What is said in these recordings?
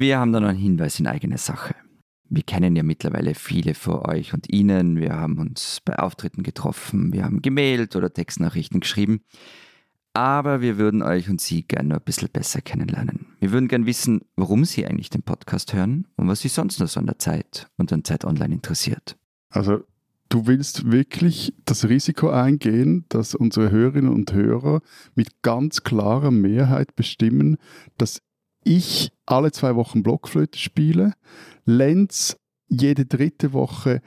Wir haben da noch einen Hinweis in eigene Sache. Wir kennen ja mittlerweile viele von euch und Ihnen. Wir haben uns bei Auftritten getroffen, wir haben gemailt oder Textnachrichten geschrieben. Aber wir würden euch und Sie gerne noch ein bisschen besser kennenlernen. Wir würden gerne wissen, warum Sie eigentlich den Podcast hören und was Sie sonst noch so an der Zeit und an Zeit Online interessiert. Also du willst wirklich das Risiko eingehen, dass unsere Hörerinnen und Hörer mit ganz klarer Mehrheit bestimmen, dass ich alle zwei Wochen Blockflöte spiele, Lenz jede dritte Woche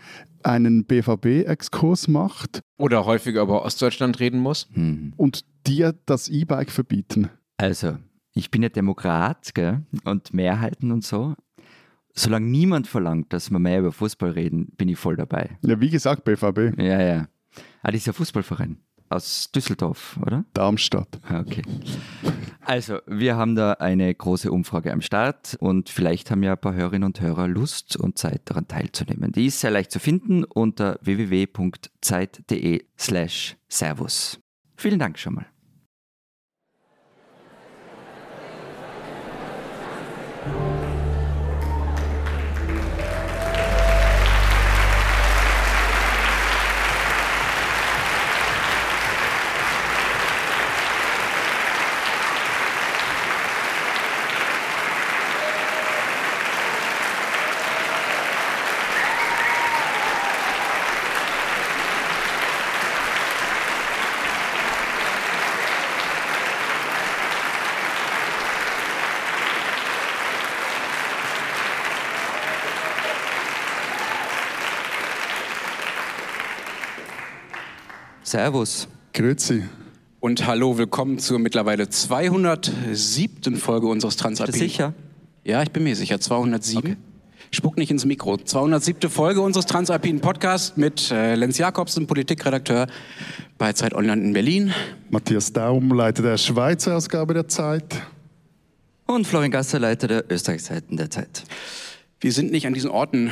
einen BVB-Exkurs macht Oder häufiger über Ostdeutschland reden muss. Hm. und dir das E-Bike verbieten. Also, ich bin ja Demokrat gell? und Mehrheiten und so. Solange niemand verlangt, dass wir mehr über Fußball reden, bin ich voll dabei. Ja, wie gesagt, BVB, Ja, ja. Ah, das ist ein Fußballverein aus Düsseldorf, oder? Darmstadt. Ah, Okay. Also, wir haben da eine große Umfrage am Start und vielleicht haben ja ein paar Hörerinnen und Hörer Lust und Zeit daran teilzunehmen. Die ist sehr leicht zu finden unter www.zeit.de slash servus. Vielen Dank schon mal. Servus. Grüezi. Und hallo, willkommen zur mittlerweile 207. Folge unseres Bist Transalpin. du sicher? Ja, ich bin mir sicher. 207. Spuck nicht ins Mikro. 207. Folge unseres Transalpinen Podcasts mit äh, Lenz Jakobsen, Politikredakteur bei Zeit Online in Berlin. Matthias Daum, Leiter der Schweizer Ausgabe der Zeit. Und Florian Gasser, Leiter der Österreichseiten der Zeit. Wir sind nicht an diesen Orten,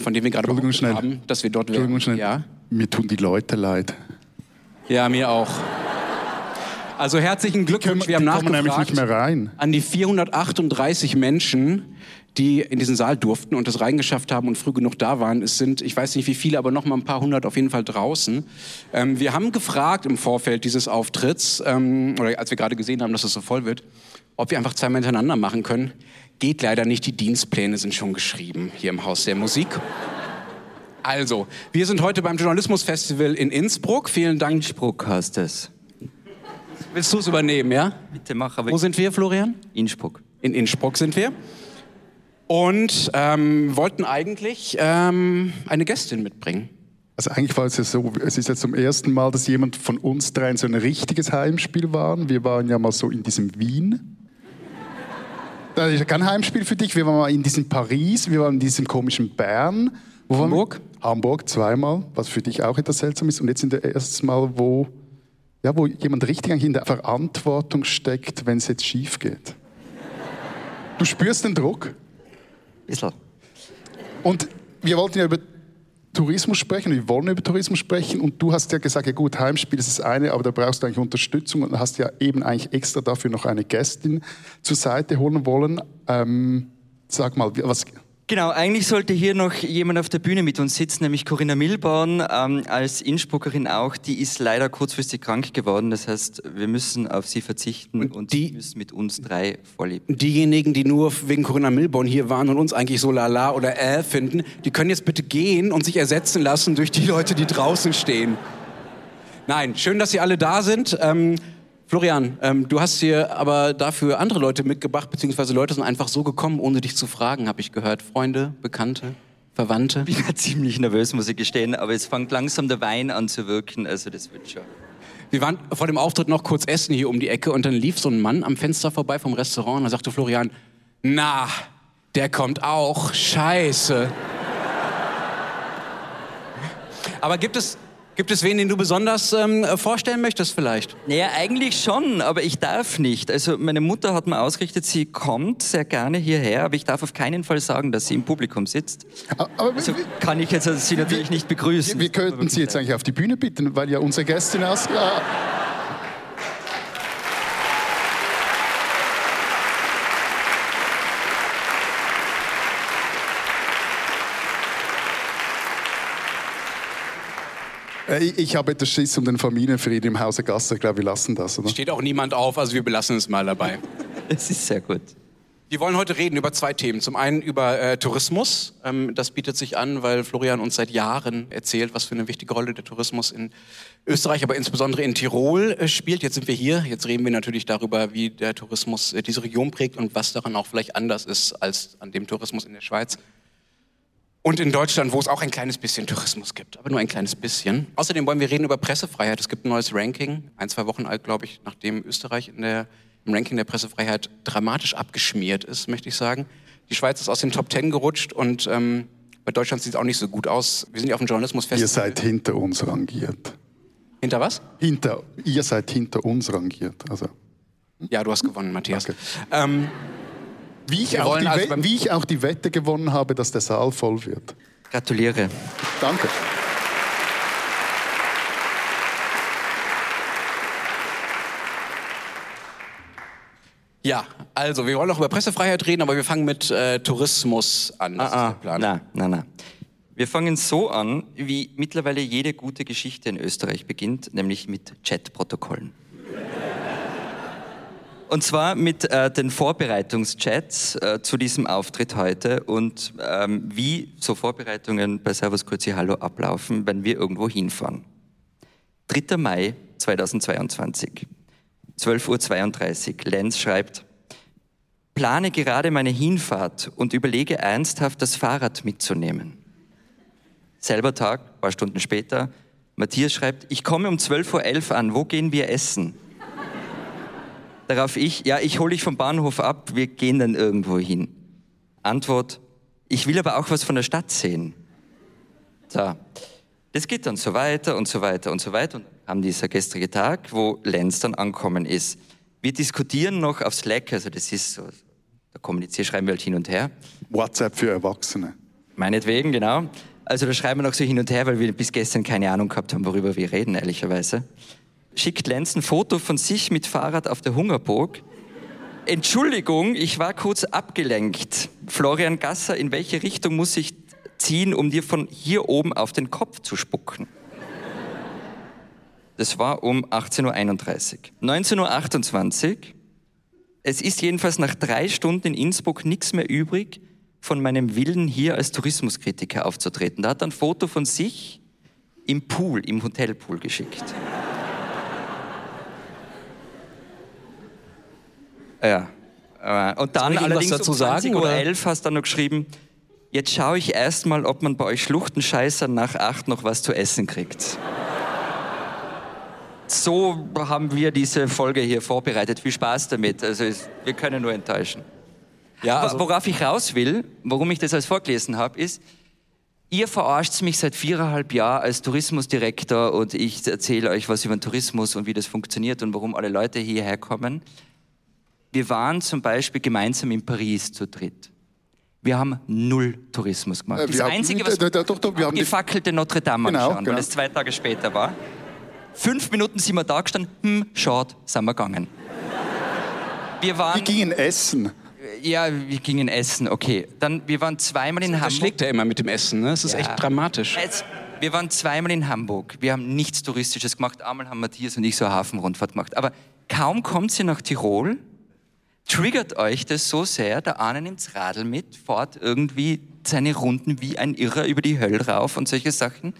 von denen wir gerade schnell. haben, dass wir dort Entschuldigung, wären. schnell. Ja? Mir tun die Leute leid. Ja, mir auch. Also herzlichen Glückwunsch. Wir haben kommen nämlich nicht mehr rein. an die 438 Menschen, die in diesen Saal durften und es reingeschafft haben und früh genug da waren. Es sind, ich weiß nicht wie viele, aber noch mal ein paar hundert auf jeden Fall draußen. Ähm, wir haben gefragt im Vorfeld dieses Auftritts, ähm, oder als wir gerade gesehen haben, dass es so voll wird, ob wir einfach zweimal hintereinander machen können. Geht leider nicht, die Dienstpläne sind schon geschrieben hier im Haus der Musik. Also, wir sind heute beim Journalismusfestival in Innsbruck. Vielen Dank. Innsbruck heißt es. Willst du es übernehmen, ja? Bitte mach aber Wo sind wir, Florian? Innsbruck. In Innsbruck sind wir. Und ähm, wollten eigentlich ähm, eine Gästin mitbringen. Also eigentlich war es ja so, es ist jetzt zum ersten Mal, dass jemand von uns dreien so ein richtiges Heimspiel waren. Wir waren ja mal so in diesem Wien. Das ist ja kein Heimspiel für dich. Wir waren mal in diesem Paris, wir waren in diesem komischen Bern. Wo? Hamburg? Hamburg zweimal, was für dich auch etwas seltsam ist. Und jetzt sind wir erstes Mal, wo, ja, wo jemand richtig eigentlich in der Verantwortung steckt, wenn es jetzt schief geht. Du spürst den Druck. Bissl. Und wir wollten ja über Tourismus sprechen, wir wollen über Tourismus sprechen und du hast ja gesagt, ja gut, Heimspiel ist das eine, aber da brauchst du eigentlich Unterstützung und hast ja eben eigentlich extra dafür noch eine Gästin zur Seite holen wollen. Ähm, sag mal, was, Genau, eigentlich sollte hier noch jemand auf der Bühne mit uns sitzen, nämlich Corinna Milborn, ähm, als Innsbruckerin auch. Die ist leider kurzfristig krank geworden. Das heißt, wir müssen auf sie verzichten und, die- sie müssen mit uns drei vorleben. Diejenigen, die nur wegen Corinna Milborn hier waren und uns eigentlich so lala oder äh finden, die können jetzt bitte gehen und sich ersetzen lassen durch die Leute, die draußen stehen. Nein, schön, dass Sie alle da sind. Ähm, Florian, ähm, du hast hier aber dafür andere Leute mitgebracht, beziehungsweise Leute sind einfach so gekommen, ohne dich zu fragen, habe ich gehört. Freunde, Bekannte, Verwandte. Ich bin ziemlich nervös, muss ich gestehen, aber es fängt langsam der Wein an zu wirken, also das wird schon. Wir waren vor dem Auftritt noch kurz essen hier um die Ecke und dann lief so ein Mann am Fenster vorbei vom Restaurant und da sagte Florian, na, der kommt auch, scheiße. Aber gibt es, gibt es wen, den du besonders ähm, vorstellen möchtest vielleicht? Naja, eigentlich schon, aber ich darf nicht. Also meine Mutter hat mir ausgerichtet, sie kommt sehr gerne hierher, aber ich darf auf keinen Fall sagen, dass sie im Publikum sitzt. aber Also kann ich jetzt also sie natürlich nicht begrüßen. wir könnten Sie jetzt eigentlich auf die Bühne bitten, weil ja unsere Gästin aus... Ja. Äh, Ich, ich habe etwas Schiss um den Familienfrieden im Hause Gasser. Ich glaube, wir lassen das, oder? Steht auch niemand auf, also wir belassen es mal dabei. Es ist sehr gut. Wir wollen heute reden über zwei Themen. Zum einen über äh, Tourismus. Ähm, das bietet sich an, weil Florian uns seit Jahren erzählt, was für eine wichtige Rolle der Tourismus in Österreich, aber insbesondere in Tirol äh, spielt. Jetzt sind wir hier. Jetzt reden wir natürlich darüber, wie der Tourismus äh, diese Region prägt und was daran auch vielleicht anders ist als an dem Tourismus in der Schweiz. Und in Deutschland, wo es auch ein kleines bisschen Tourismus gibt, aber nur ein kleines bisschen. Außerdem wollen wir reden über Pressefreiheit. Es gibt ein neues Ranking, ein, zwei Wochen alt, glaube ich, nachdem Österreich in der, im Ranking der Pressefreiheit dramatisch abgeschmiert ist, möchte ich sagen. Die Schweiz ist aus den Top Ten gerutscht und ähm, bei Deutschland sieht es auch nicht so gut aus. Wir sind ja auf dem Journalismusfest. Ihr seid hinter uns rangiert. Hinter was? Hinter, ihr seid hinter uns rangiert. Also, Ja, du hast gewonnen, Matthias. Danke. Ähm, wie, ich auch die also wie ich auch die Wette gewonnen habe, dass der Saal voll wird. Gratuliere. Danke. ja, also wir wollen noch über Pressefreiheit reden, aber wir fangen mit äh, Tourismus an. Das ist der Plan. Nein, nein, nein. Wir fangen so an, wie mittlerweile jede gute Geschichte in Österreich beginnt, nämlich mit Chatprotokollen. Und zwar mit äh, den Vorbereitungschats äh, zu diesem Auftritt heute und ähm, wie so Vorbereitungen bei Servus Kurzi Hallo ablaufen, wenn wir irgendwo hinfahren. 3. Mai 2022, 12.32 Uhr. Lenz schreibt, plane gerade meine Hinfahrt und überlege ernsthaft, das Fahrrad mitzunehmen. Selber Tag, paar Stunden später, Matthias schreibt, ich komme um 12.11 Uhr an, wo gehen wir essen? Darauf ich, ja, ich hole dich vom Bahnhof ab, wir gehen dann irgendwo hin. Antwort, ich will aber auch was von der Stadt sehen. So, das geht dann so weiter und so weiter und so weiter. Und haben dieser gestrige Tag, wo Lenz dann ankommen ist. Wir diskutieren noch auf Slack, also das ist so, da kommunizieren, schreiben wir halt hin und her. WhatsApp für Erwachsene. Meinetwegen, genau. Also da schreiben wir noch so hin und her, weil wir bis gestern keine Ahnung gehabt haben, worüber wir reden, ehrlicherweise. Schickt Lenz ein Foto von sich mit Fahrrad auf der Hungerburg. Entschuldigung, ich war kurz abgelenkt. Florian Gasser, in welche Richtung muss ich ziehen, um dir von hier oben auf den Kopf zu spucken? Das war um 18.31 Uhr. 19.28 Uhr. Es ist jedenfalls nach drei Stunden in Innsbruck nichts mehr übrig von meinem Willen, hier als Tourismuskritiker aufzutreten. Da hat er ein Foto von sich im Pool, im Hotelpool geschickt. Ja. Äh, Und dann allerdings dazu um 20 sagen, oder oder? 11 hast du dann noch geschrieben, jetzt schaue ich erst mal, ob man bei euch Schluchtenscheißern nach 8 noch was zu essen kriegt. So haben wir diese Folge hier vorbereitet. Viel Spaß damit. Also wir können nur enttäuschen. Ja, also, worauf ich raus will, warum ich das alles vorgelesen habe, ist, ihr verarscht mich seit viereinhalb Jahren als Tourismusdirektor und ich erzähle euch was über den Tourismus und wie das funktioniert und warum alle Leute hierher kommen. Wir waren zum Beispiel gemeinsam in Paris zu dritt. Wir haben null Tourismus gemacht. Äh, das Einzige, was d- d- doch, doch, wir haben die- gefackelte Notre Dame Genau, anschauen, genau. weil es zwei Tage später war. Fünf Minuten sind wir da gestanden, hm, schaut, sind wir gegangen. Wir waren, Wir gingen essen. ja, wir gingen essen, okay. Dann, wir waren zweimal in das Hamburg. schlägt er immer mit dem Essen. Ne? Das ist Ja. echt dramatisch. Jetzt, wir waren zweimal in Hamburg. Wir haben nichts Touristisches gemacht. Einmal haben Matthias und ich so eine Hafenrundfahrt gemacht. Aber kaum kommt sie nach Tirol, triggert euch das so sehr, der eine nimmt's Radl mit, fährt irgendwie seine Runden wie ein Irrer über die Hölle rauf und solche Sachen.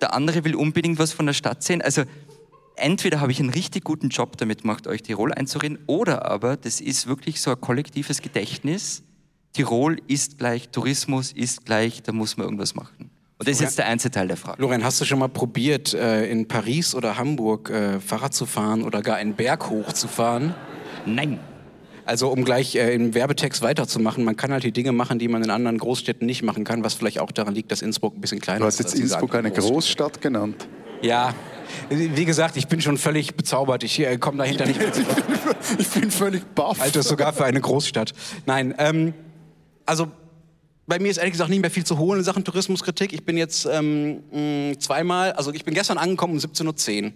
Der andere will unbedingt was von der Stadt sehen. Also entweder habe ich einen richtig guten Job damit gemacht, euch Tirol einzureden, oder aber das ist wirklich so ein kollektives Gedächtnis. Tirol ist gleich Tourismus, ist gleich, da muss man irgendwas machen. Und das ist jetzt der einzige Teil der Frage. Florian, hast du schon mal probiert, äh, in Paris oder Hamburg äh, Fahrrad zu fahren oder gar einen Berg hochzufahren? Nein. Also um gleich äh, im Werbetext weiterzumachen, man kann halt die Dinge machen, die man in anderen Großstädten nicht machen kann, was vielleicht auch daran liegt, dass Innsbruck ein bisschen kleiner Du ist. hast jetzt Innsbruck eine. Großstadt genannt. Ja, wie gesagt, ich bin schon völlig bezaubert. Ich äh, komme dahinter nicht mehr. Ich bin völlig baff. Alter, sogar für eine Großstadt. Nein, ähm, also bei mir ist ehrlich gesagt nicht mehr viel zu holen in Sachen Tourismuskritik. Ich bin jetzt ähm, zweimal, also ich bin gestern angekommen um 17.10 Uhr.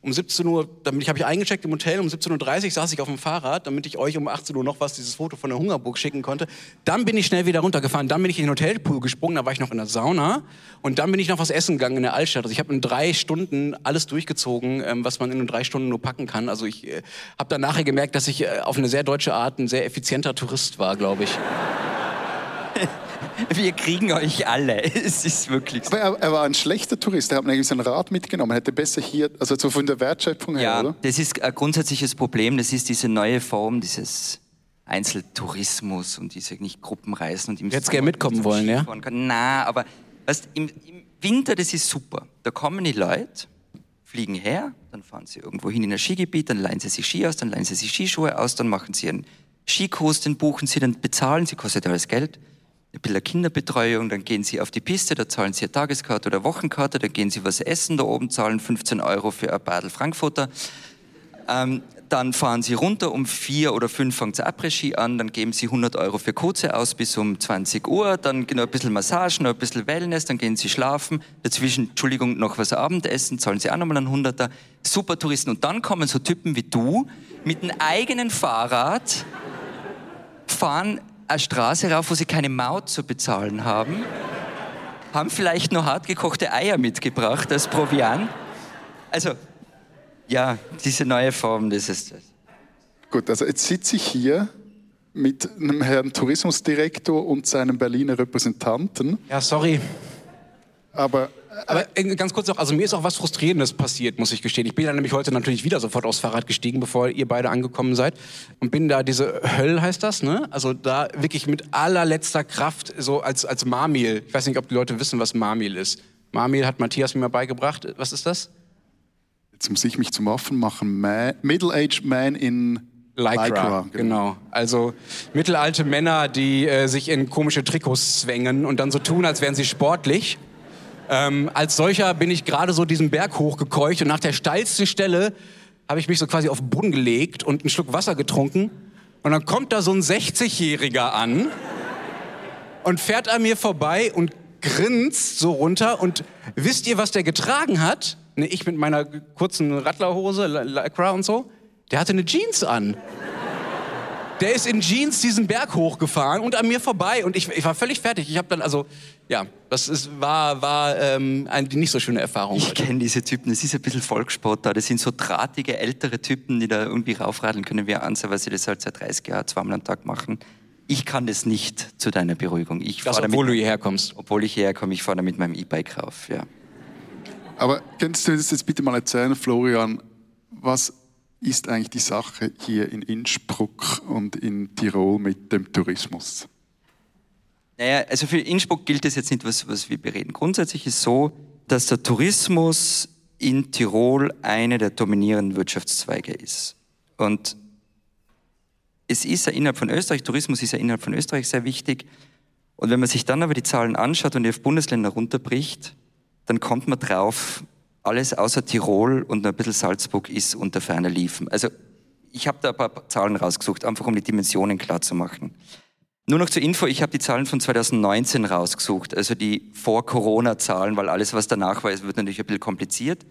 Um 17 Uhr, damit habe ich eingecheckt im Hotel, um 17.30 Uhr saß ich auf dem Fahrrad, damit ich euch um 18 Uhr noch was, dieses Foto von der Hungerburg schicken konnte. Dann bin ich schnell wieder runtergefahren, dann bin ich in den Hotelpool gesprungen, da war ich noch in der Sauna und dann bin ich noch was essen gegangen in der Altstadt. Also ich habe in drei Stunden alles durchgezogen, ähm, was man in drei Stunden nur packen kann. Also ich äh, habe dann nachher gemerkt, dass ich äh, auf eine sehr deutsche Art ein sehr effizienter Tourist war, glaube ich. Wir kriegen euch alle. Es ist wirklich so. Aber er, er war ein schlechter Tourist. Er hat irgendwie sein Rad mitgenommen. Er hätte besser hier, also so von der Wertschöpfung her, Ja, oder? das ist ein grundsätzliches Problem. Das ist diese neue Form dieses Einzeltourismus und diese nicht Gruppenreisen. Und im Sommer gerne mitkommen wollen, ja? Na, aber weißt, im, im Winter, das ist super. Da kommen die Leute, fliegen her, dann fahren sie irgendwo hin in ein Skigebiet, dann leihen sie sich Ski aus, dann leihen sie sich Skischuhe aus, dann machen sie einen Skikurs, den buchen sie, dann bezahlen sie, kostet alles Geld. Ein bisschen Kinderbetreuung, dann gehen sie auf die Piste, da zahlen sie eine Tageskarte oder Wochenkarte, dann gehen sie was essen, da oben zahlen 15 Euro für ein Badel Frankfurter. Ähm, dann fahren sie runter, um vier oder fünf fängt sie Après-Ski an, dann geben sie 100 Euro für Kurze aus bis um 20 Uhr, dann noch ein bisschen Massage, noch ein bisschen Wellness, dann gehen sie schlafen, dazwischen, Entschuldigung, noch was Abendessen, zahlen sie auch nochmal einen Hunderter. Super Touristen. Und dann kommen so Typen wie du mit einem eigenen Fahrrad, fahren eine Straße rauf, wo sie keine Maut zu bezahlen haben, haben vielleicht noch hartgekochte Eier mitgebracht als Proviant. Also, ja, diese neue Form, das ist das. Gut, also jetzt sitze ich hier mit einem Herrn Tourismusdirektor und seinem Berliner Repräsentanten, Ja, sorry. Aber Aber äh, ganz kurz noch, also mir ist auch was Frustrierendes passiert, muss ich gestehen. Ich bin dann nämlich heute natürlich wieder sofort aufs Fahrrad gestiegen, bevor ihr beide angekommen seid. Und bin da diese Höll heißt das, ne? Also da wirklich mit allerletzter Kraft, so als, als Marmil. Ich weiß nicht, ob die Leute wissen, was Marmil ist. Marmil hat Matthias mir mal beigebracht. Was ist das? jetzt muss ich mich zum Affen machen. Man, Middle-aged Man in Lycra, genau. genau. Also mittelalte Männer, die äh, sich in komische Trikots zwängen und dann so tun, als wären sie sportlich. Ähm, als solcher bin ich gerade so diesen Berg hochgekeucht und nach der steilsten Stelle habe ich mich so quasi auf den Boden gelegt und einen Schluck Wasser getrunken. Und dann kommt da so ein 60-Jähriger an und fährt an mir vorbei und grinst so runter. Und wisst ihr, was der getragen hat? Ne, ich mit meiner kurzen Radlerhose, Lycra und so. Der hatte eine Jeans an. Der ist in Jeans diesen Berg hochgefahren und an mir vorbei und ich, ich war völlig fertig. Ich habe dann also, ja, das ist, war, war ähm, eine nicht so schöne Erfahrung. Ich kenne diese Typen, das ist ein bisschen Volkssport da. Das sind so drahtige, ältere Typen, die da irgendwie raufradeln können wie Anser, weil sie das halt seit 30 Jahren zweimal am Tag machen. Ich kann das nicht zu deiner Beruhigung. Ich Das, obwohl du damit, hierher kommst. obwohl ich hierher komme, ich fahre da mit meinem E-Bike rauf. Ja. Aber könntest du das jetzt bitte mal erzählen, Florian, was ist eigentlich die Sache hier in Innsbruck und in Tirol mit dem Tourismus? Naja, also für Innsbruck gilt das jetzt nicht, was, was wir bereden. Grundsätzlich ist so, dass der Tourismus in Tirol eine der dominierenden Wirtschaftszweige ist. Und es ist ja innerhalb von Österreich, Tourismus ist ja innerhalb von Österreich sehr wichtig. Und wenn man sich dann aber die Zahlen anschaut und die auf Bundesländer runterbricht, dann kommt man drauf, alles außer Tirol und ein bisschen Salzburg ist unter ferner Liefen. Also ich habe da ein paar Zahlen rausgesucht, einfach um die Dimensionen klar zu machen. Nur noch zur Info, ich habe die Zahlen von 2019 rausgesucht, also die Vor-Corona-Zahlen, weil alles, was danach war, wird natürlich ein bisschen kompliziert.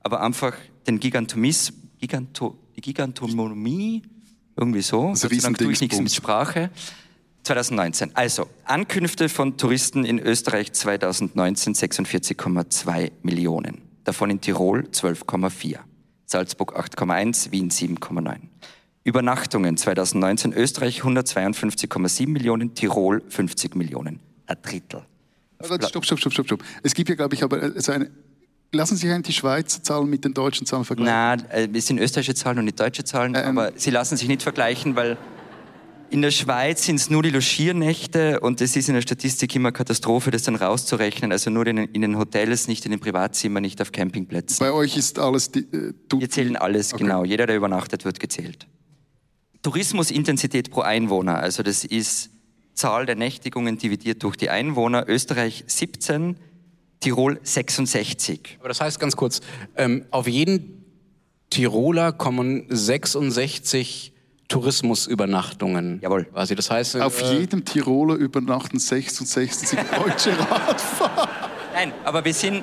Aber einfach den Gigantomis, Giganto, Gigantonomie, irgendwie so, Also Gott sei tue ich nichts mit. Sprache. 2019. Also, Ankünfte von Touristen in Österreich 2019 46,2 Millionen. Davon in Tirol 12,4. Salzburg 8,1, Wien 7,9. Übernachtungen 2019 Österreich 152,7 Millionen, Tirol 50 Millionen. Ein Drittel. Also, stopp, stopp, stopp, stopp, stopp. Es gibt ja, glaube ich, aber äh, so eine. Lassen Sie die Schweizer Zahlen mit den deutschen Zahlen vergleichen? Na, äh, es sind österreichische Zahlen und nicht deutsche Zahlen, Ähm. aber sie lassen sich nicht vergleichen, weil in der Schweiz sind es nur die Logiernächte und es ist in der Statistik immer Katastrophe, das dann rauszurechnen. Also nur in, in den Hotels, nicht in den Privatzimmern, nicht auf Campingplätzen. Bei euch ist alles. Die, äh, du, Wir zählen alles, Okay. genau. Jeder, der übernachtet, wird gezählt. Tourismusintensität pro Einwohner, also das ist Zahl der Nächtigungen dividiert durch die Einwohner. Österreich 17, Tirol 66. Aber das heißt ganz kurz, ähm, auf jeden Tiroler kommen 66 Tourismusübernachtungen. Jawohl. Quasi. Das heißt, auf äh, jedem Tiroler übernachten 66 deutsche Radfahrer. Nein, aber wir sind,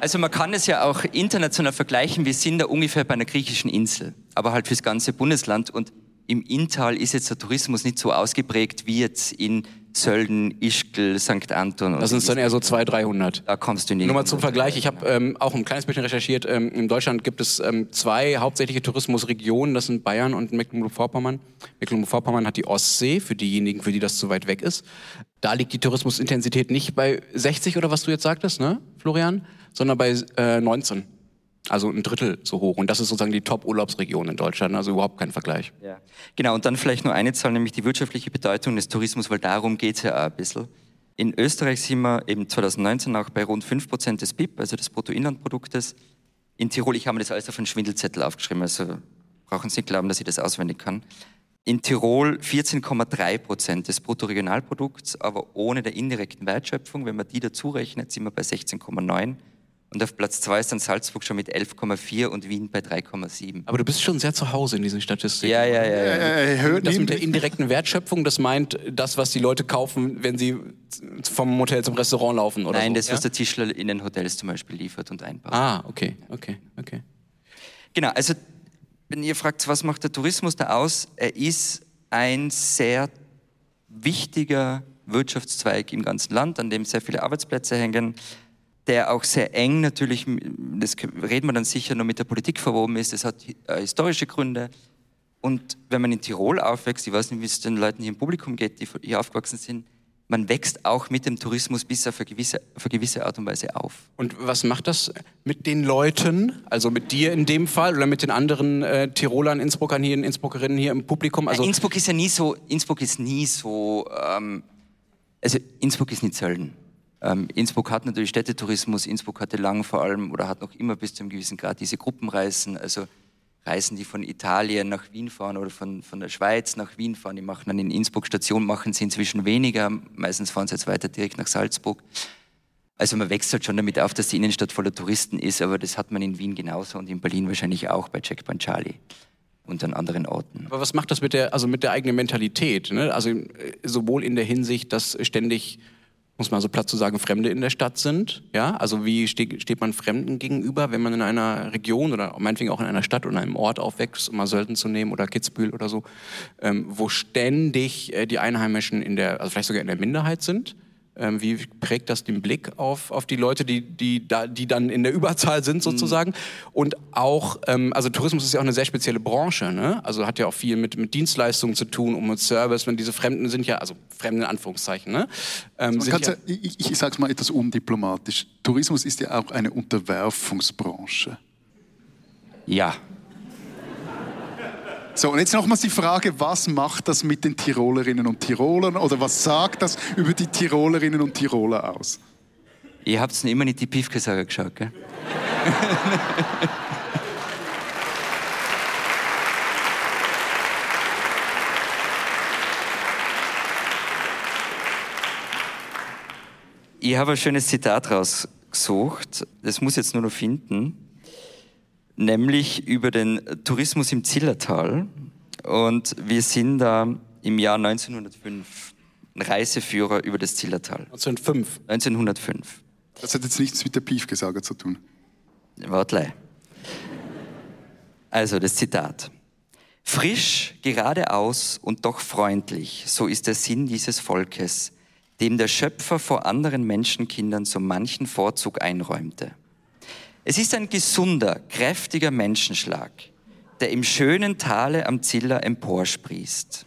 Also man kann es ja auch international vergleichen. Wir sind da ungefähr bei einer griechischen Insel, aber halt fürs ganze Bundesland. Und im Inntal ist jetzt der Tourismus nicht so ausgeprägt wie jetzt in Sölden, Ischgl, St. Anton. Das sind dann eher so 200, 300. Da kommst du die Nur mal zum Vergleich, ich habe ähm, auch ein kleines bisschen recherchiert. Ähm, in Deutschland gibt es ähm, zwei hauptsächliche Tourismusregionen, das sind Bayern und Mecklenburg-Vorpommern. Mecklenburg-Vorpommern hat die Ostsee, für diejenigen, für die das zu weit weg ist. Da liegt die Tourismusintensität nicht bei 60 oder was du jetzt sagtest, ne, Florian, sondern bei äh, 19. Also ein Drittel so hoch. Und das ist sozusagen die Top-Urlaubsregion in Deutschland, also überhaupt kein Vergleich. Ja. Genau, und dann vielleicht nur eine Zahl, nämlich die wirtschaftliche Bedeutung des Tourismus, weil darum geht es ja auch ein bisschen. In Österreich sind wir eben 2019 auch bei rund 5% des BIP, also des Bruttoinlandproduktes. In Tirol, ich habe mir das alles auf einen Schwindelzettel aufgeschrieben, also brauchen Sie nicht glauben, dass ich das auswendig kann. In Tirol 14,3 Prozent des Bruttoregionalprodukts, aber ohne der indirekten Wertschöpfung. Wenn man die dazu rechnet, sind wir bei 16,9 und auf Platz 2 ist dann Salzburg schon mit 11,4 und Wien bei 3,7. Aber du bist schon sehr zu Hause in diesen Statistiken. Ja, ja, ja. ja. Das mit der indirekten Wertschöpfung, das meint das, was die Leute kaufen, wenn sie vom Hotel zum Restaurant laufen, oder? Nein, so, das, ja? was der Tischler in den Hotels zum Beispiel liefert und einbaut. Ah, okay, okay, okay. Genau, also wenn ihr fragt, was macht der Tourismus da aus? Er ist ein sehr wichtiger Wirtschaftszweig im ganzen Land, an dem sehr viele Arbeitsplätze hängen der auch sehr eng natürlich, das reden wir dann sicher nur mit der Politik verwoben ist, das hat äh, historische Gründe. Und wenn man in Tirol aufwächst, ich weiß nicht, wie es den Leuten hier im Publikum geht, die hier aufgewachsen sind, man wächst auch mit dem Tourismus bis auf eine gewisse, auf eine gewisse Art und Weise auf. Und was macht das mit den Leuten, also mit dir in dem Fall oder mit den anderen äh, Tirolern, Innsbruckern hier, Innsbruckerinnen hier im Publikum? Also Innsbruck ist ja nie so, Innsbruck ist nie so, ähm, also Innsbruck ist nicht Sölden. Ähm, Innsbruck hat natürlich Städtetourismus, Innsbruck hatte lang vor allem oder hat noch immer bis zu einem gewissen Grad diese Gruppenreisen, also Reisen, die von Italien nach Wien fahren oder von, von der Schweiz nach Wien fahren, die machen dann in Innsbruck Station, machen sie inzwischen weniger, meistens fahren sie jetzt weiter direkt nach Salzburg. Also man wechselt schon damit auf, dass die Innenstadt voller Touristen ist, aber das hat man in Wien genauso und in Berlin wahrscheinlich auch bei Checkpoint Charlie und an anderen Orten. Aber was macht das mit der, also mit der eigenen Mentalität? Ne? Also äh, sowohl in der Hinsicht, dass ständig muss man so platt zu sagen, Fremde in der Stadt sind. Ja, also wie steht, steht man Fremden gegenüber, wenn man in einer Region oder meinetwegen auch in einer Stadt oder einem Ort aufwächst, um mal Sölden zu nehmen oder Kitzbühel oder so, ähm, wo ständig äh, die Einheimischen in der, also vielleicht sogar in der Minderheit sind ähm, wie prägt das den Blick auf, auf die Leute, die, die, da, die dann in der Überzahl sind sozusagen? Mhm. Und auch, ähm, also Tourismus ist ja auch eine sehr spezielle Branche, ne? also hat ja auch viel mit, mit Dienstleistungen zu tun und mit Service. Wenn diese Fremden sind ja, also Fremden in Anführungszeichen, ne? Ähm, ja, ja, ich, ich sage es mal etwas undiplomatisch. Tourismus ist ja auch eine Unterwerfungsbranche. Ja, so, und jetzt nochmals die Frage, was macht das mit den Tirolerinnen und Tirolern oder was sagt das über die Tirolerinnen und Tiroler aus? Ihr habt es immer nicht die Piefkesager geschaut, gell? ich habe ein schönes Zitat rausgesucht. Das muss ich jetzt nur noch finden nämlich über den Tourismus im Zillertal. Und wir sind da im Jahr 1905 ein Reiseführer über das Zillertal. 1905? 1905. Das hat jetzt nichts mit der Piefgesager zu tun. Wortlei. Also das Zitat. Frisch, geradeaus und doch freundlich, so ist der Sinn dieses Volkes, dem der Schöpfer vor anderen Menschenkindern so manchen Vorzug einräumte. Es ist ein gesunder, kräftiger Menschenschlag, der im schönen Tale am Ziller emporsprießt.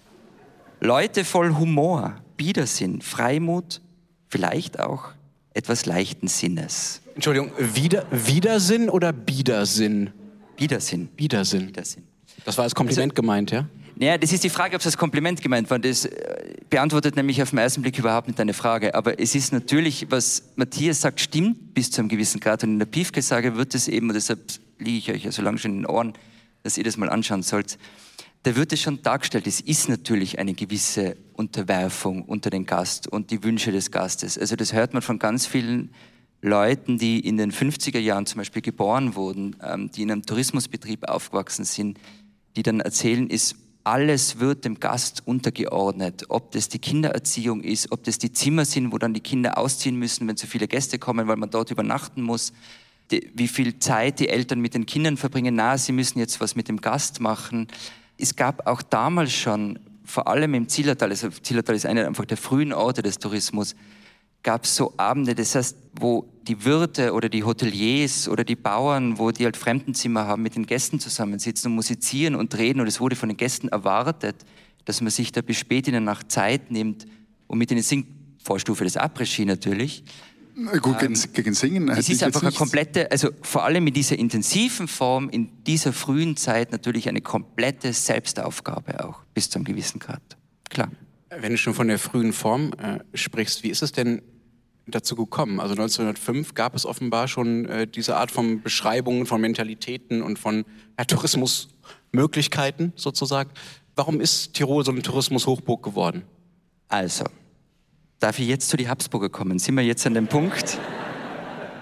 Leute voll Humor, Biedersinn, Freimut, vielleicht auch etwas leichten Sinnes. Entschuldigung, Wider, Widersinn oder Biedersinn? Biedersinn. Biedersinn. Biedersinn. Das war als Kompliment also, gemeint, ja? Naja, das ist die Frage, ob es als Kompliment gemeint war. Das beantwortet nämlich auf den ersten Blick überhaupt nicht deine Frage. Aber es ist natürlich, was Matthias sagt, stimmt bis zu einem gewissen Grad. Und in der Piefke-Sage wird es eben, und deshalb liege ich euch ja so lange schon in den Ohren, dass ihr das mal anschauen sollt, da wird es schon dargestellt, es ist natürlich eine gewisse Unterwerfung unter den Gast und die Wünsche des Gastes. Also das hört man von ganz vielen Leuten, die in den 50er Jahren zum Beispiel geboren wurden, ähm, die in einem Tourismusbetrieb aufgewachsen sind, die dann erzählen, ist alles wird dem Gast untergeordnet. Ob das die Kindererziehung ist, ob das die Zimmer sind, wo dann die Kinder ausziehen müssen, wenn zu viele Gäste kommen, weil man dort übernachten muss. die, wie viel Zeit die Eltern mit den Kindern verbringen. Na, sie müssen jetzt was mit dem Gast machen. Es gab auch damals schon, vor allem im Zillertal, also Zillertal ist einer einfach der frühen Orte des Tourismus, gab es so Abende, das heißt, wo die Wirte oder die Hoteliers oder die Bauern, wo die halt Fremdenzimmer haben, mit den Gästen zusammensitzen und musizieren und reden und es wurde von den Gästen erwartet, dass man sich da bis spät in der Nacht Zeit nimmt und mit ihnen singt, Vorstufe des Après-Ski natürlich, Gut, gegen, ähm, gegen Singen. Es ist einfach eine komplette, also vor allem in dieser intensiven Form, in dieser frühen Zeit natürlich eine komplette Selbstaufgabe auch, bis zu einem gewissen Grad. Klar. Wenn du schon von der frühen Form äh, sprichst, wie ist es denn dazu gekommen? Also 1905 gab es offenbar schon äh, diese Art von Beschreibungen von Mentalitäten und von ja, Tourismusmöglichkeiten sozusagen. Warum ist Tirol so eine Tourismushochburg geworden? Also, Darf ich jetzt zu die Habsburger kommen? Sind wir jetzt an dem Punkt?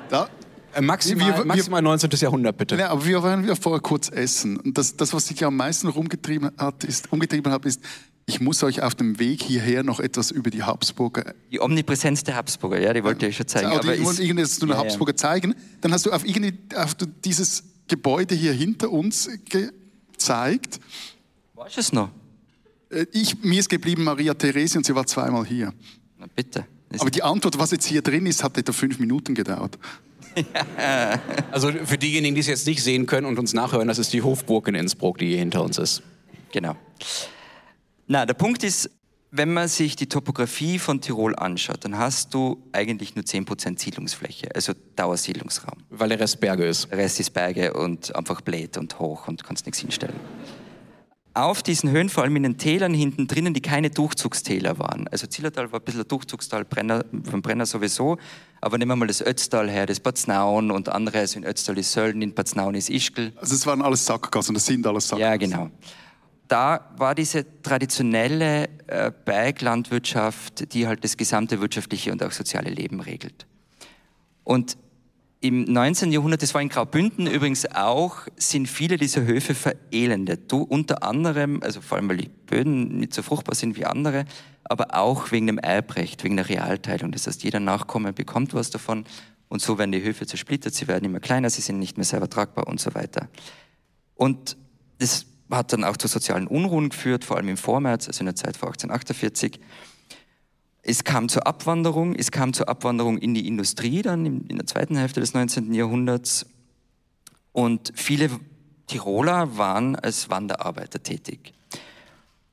Da, äh, maximal, wir, maximal 19. Jahrhundert, bitte. Ja, aber wir wollen wir vorher kurz essen. Und das, das, was sich am meisten rumgetrieben hat, ist, umgetrieben hat, ist, ich muss euch auf dem Weg hierher noch etwas über die Habsburger. Die Omnipräsenz der Habsburger, ja, die wollte ich schon zeigen. Aber ich wollte irgendetwas zu den ja, Habsburger ja. zeigen. Dann hast du auf, auf dieses Gebäude hier hinter uns gezeigt. Weißt du es noch? Äh, ich, mir ist geblieben Maria Therese und sie war zweimal hier. Na bitte. Aber die Antwort, was jetzt hier drin ist, hat etwa fünf Minuten gedauert. Also für diejenigen, die es jetzt nicht sehen können und uns nachhören, das ist die Hofburg in Innsbruck, die hier hinter uns ist. Genau. Na, der Punkt ist, wenn man sich die Topografie von Tirol anschaut, dann hast du eigentlich nur 10% Siedlungsfläche, also Dauersiedlungsraum. Weil der Rest Berge ist. Der Rest ist Berge und einfach blöd und hoch und kannst nichts hinstellen auf diesen Höhen, vor allem in den Tälern hinten drinnen, die keine Durchzugstäler waren. Also Zillertal war ein bisschen ein Durchzugstal, Brenner, vom Brenner sowieso, aber nehmen wir mal das Ötztal her, das Batznaun und andere, also in Ötztal ist Sölden, in Batznaun ist Ischgl. Also es waren alles Sackgassen, das sind alles Sackgassen. Ja, genau. Da war diese traditionelle äh, Berglandwirtschaft, die halt das gesamte wirtschaftliche und auch soziale Leben regelt. Und im 19. Jahrhundert, das war in Graubünden übrigens auch, sind viele dieser Höfe verelendet. Du, unter anderem, also vor allem weil die Böden nicht so fruchtbar sind wie andere, aber auch wegen dem Erbrecht, wegen der Realteilung. Das heißt, jeder Nachkomme bekommt was davon und so werden die Höfe zersplittert, sie werden immer kleiner, sie sind nicht mehr selber tragbar und so weiter. Und das hat dann auch zu sozialen Unruhen geführt, vor allem im Vormärz, also in der Zeit vor 1848. Es kam zur Abwanderung, es kam zur Abwanderung in die Industrie dann in der zweiten Hälfte des 19. Jahrhunderts und viele Tiroler waren als Wanderarbeiter tätig.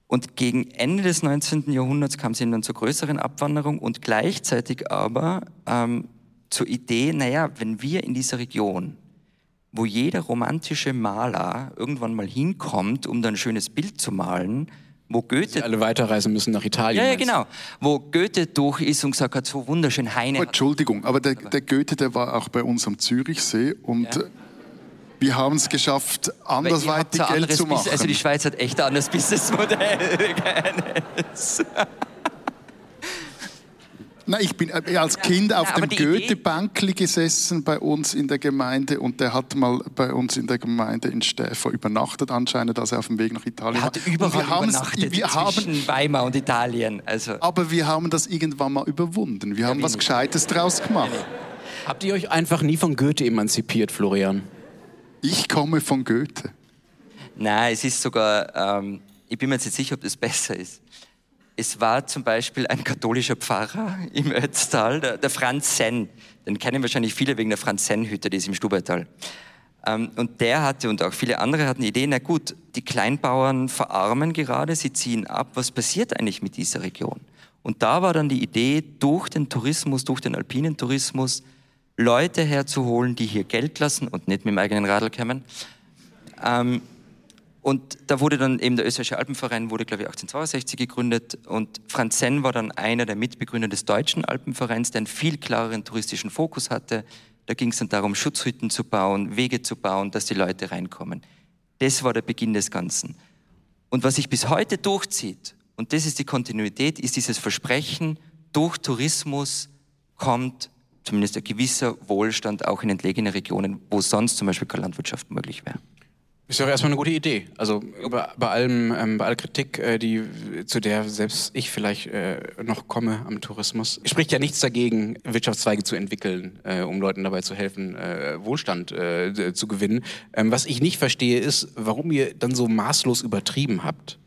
Und gegen Ende des 19. Jahrhunderts kam es eben dann zur größeren Abwanderung und gleichzeitig aber ähm, zur Idee, naja, wenn wir in dieser Region, wo jeder romantische Maler irgendwann mal hinkommt, um dann ein schönes Bild zu malen, wo Goethe. Sie alle weiterreisen müssen nach Italien. Ja, ja, genau. Wo Goethe durch ist und gesagt hat, so wunderschön Heine. Oh, Entschuldigung, aber der, der, Goethe, der war auch bei uns am Zürichsee und ja. wir haben es geschafft, andersweitig Geld zu machen. Business, also die Schweiz hat echt ein anderes Businessmodell. Na, ich bin äh, als Kind auf ja, dem Goethe-Bankli gesessen bei uns in der Gemeinde und der hat mal bei uns in der Gemeinde in Stäfer übernachtet anscheinend, als er auf dem Weg nach Italien war. Er hat überall übernachtet wir haben, Weimar und Italien. Also. Aber wir haben das irgendwann mal überwunden. Wir ja, haben was Gescheites draus gemacht. Habt ihr euch einfach nie von Goethe emanzipiert, Florian? Ich komme von Goethe. Nein, es ist sogar, ähm, ich bin mir jetzt nicht sicher, ob das besser ist. Es war zum Beispiel ein katholischer Pfarrer im Ötztal, der, der Franz Senn. Den kennen wahrscheinlich viele wegen der Franz Senn-Hütte, die ist im Stubaital. Ähm, und der hatte und auch viele andere hatten Ideen, na gut, die Kleinbauern verarmen gerade, sie ziehen ab, was passiert eigentlich mit dieser Region? Und da war dann die Idee, durch den Tourismus, durch den alpinen Tourismus, Leute herzuholen, die hier Geld lassen und nicht mit dem eigenen Radl kommen, ähm, und da wurde dann eben der Österreichische Alpenverein, wurde glaube ich 1862 gegründet und Franz Senn war dann einer der Mitbegründer des Deutschen Alpenvereins, der einen viel klareren touristischen Fokus hatte. Da ging es dann darum, Schutzhütten zu bauen, Wege zu bauen, dass die Leute reinkommen. Das war der Beginn des Ganzen. Und was sich bis heute durchzieht, und das ist die Kontinuität, ist dieses Versprechen, durch Tourismus kommt zumindest ein gewisser Wohlstand auch in entlegene Regionen, wo sonst zum Beispiel keine Landwirtschaft möglich wäre. Ist doch erstmal eine gute Idee. Also bei, bei allem, ähm, bei aller Kritik, äh, die, zu der selbst ich vielleicht äh, noch komme am Tourismus, spricht ja nichts dagegen, Wirtschaftszweige zu entwickeln, äh, um Leuten dabei zu helfen, äh, Wohlstand äh, zu gewinnen. Ähm, was ich nicht verstehe, ist, warum ihr dann so maßlos übertrieben habt.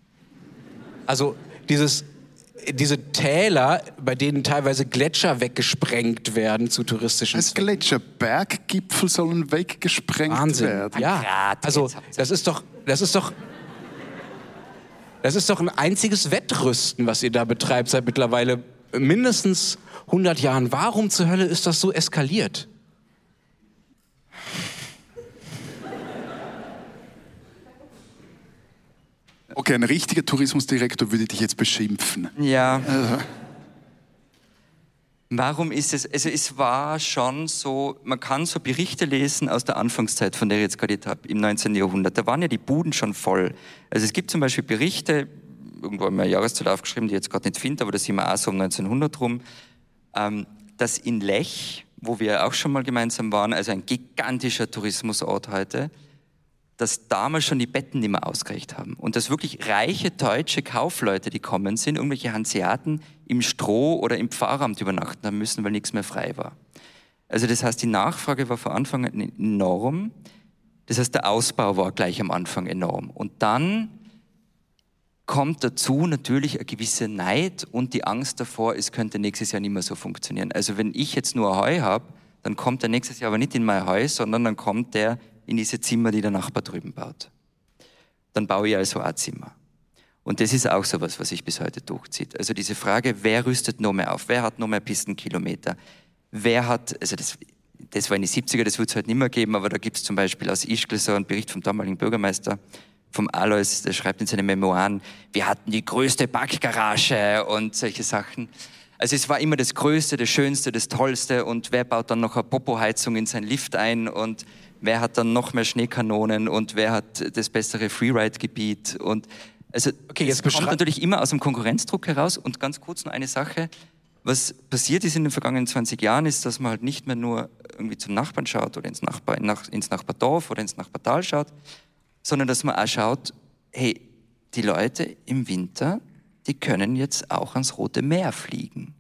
Also dieses diese Täler, bei denen teilweise Gletscher weggesprengt werden zu touristischen Als Zwecken. Gletscherberggipfel sollen weggesprengt Wahnsinn. werden. Ja, Grad, also jetzt haben's das ist doch, das ist doch, das ist doch ein einziges Wettrüsten, was ihr da betreibt seit mittlerweile mindestens 100 Jahren. Warum zur Hölle ist das so eskaliert? Okay, ein richtiger Tourismusdirektor würde dich jetzt beschimpfen. Ja. Warum ist es, also es war schon so, man kann so Berichte lesen aus der Anfangszeit, von der ich jetzt gerade habe, im 19. Jahrhundert. Da waren ja die Buden schon voll. Also es gibt zum Beispiel Berichte, irgendwo wir eine Jahreszahl aufgeschrieben, die ich jetzt gerade nicht finde, aber das sind wir auch so um 1900 rum, ähm, dass in Lech, wo wir auch schon mal gemeinsam waren, also ein gigantischer Tourismusort heute, dass damals schon die Betten nicht mehr ausgereicht haben. Und dass wirklich reiche deutsche Kaufleute, die kommen sind, irgendwelche Hanseaten im Stroh oder im Pfarramt übernachten haben müssen, weil nichts mehr frei war. Also das heißt, die Nachfrage war von Anfang an enorm. Das heißt, der Ausbau war gleich am Anfang enorm. Und dann kommt dazu natürlich eine gewisse Neid und die Angst davor, es könnte nächstes Jahr nicht mehr so funktionieren. Also wenn ich jetzt nur Heu habe, dann kommt der nächstes Jahr aber nicht in mein Heu, sondern dann kommt der in diese Zimmer, die der Nachbar drüben baut. Dann baue ich also ein Zimmer. Und das ist auch so was, sich bis heute durchzieht. Also diese Frage, wer rüstet noch mehr auf? Wer hat noch mehr Pistenkilometer? Wer hat, also das, das war in den 70er, das wird es heute nicht mehr geben, aber da gibt es zum Beispiel aus Ischgl so einen Bericht vom damaligen Bürgermeister, vom Alois, der schreibt in seinen Memoiren, wir hatten die größte Backgarage und solche Sachen. Also es war immer das Größte, das Schönste, das Tollste und wer baut dann noch eine Popo-Heizung in sein Lift ein und wer hat dann noch mehr Schneekanonen und wer hat das bessere Freeride-Gebiet? Und also Okay, jetzt es kommt natürlich immer aus dem Konkurrenzdruck heraus. Und ganz kurz noch eine Sache, was passiert ist in den vergangenen 20 Jahren, ist, dass man halt nicht mehr nur irgendwie zum Nachbarn schaut oder ins, Nachbar, nach, ins Nachbardorf oder ins Nachbartal schaut, sondern dass man auch schaut, hey, die Leute im Winter, die können jetzt auch ans Rote Meer fliegen.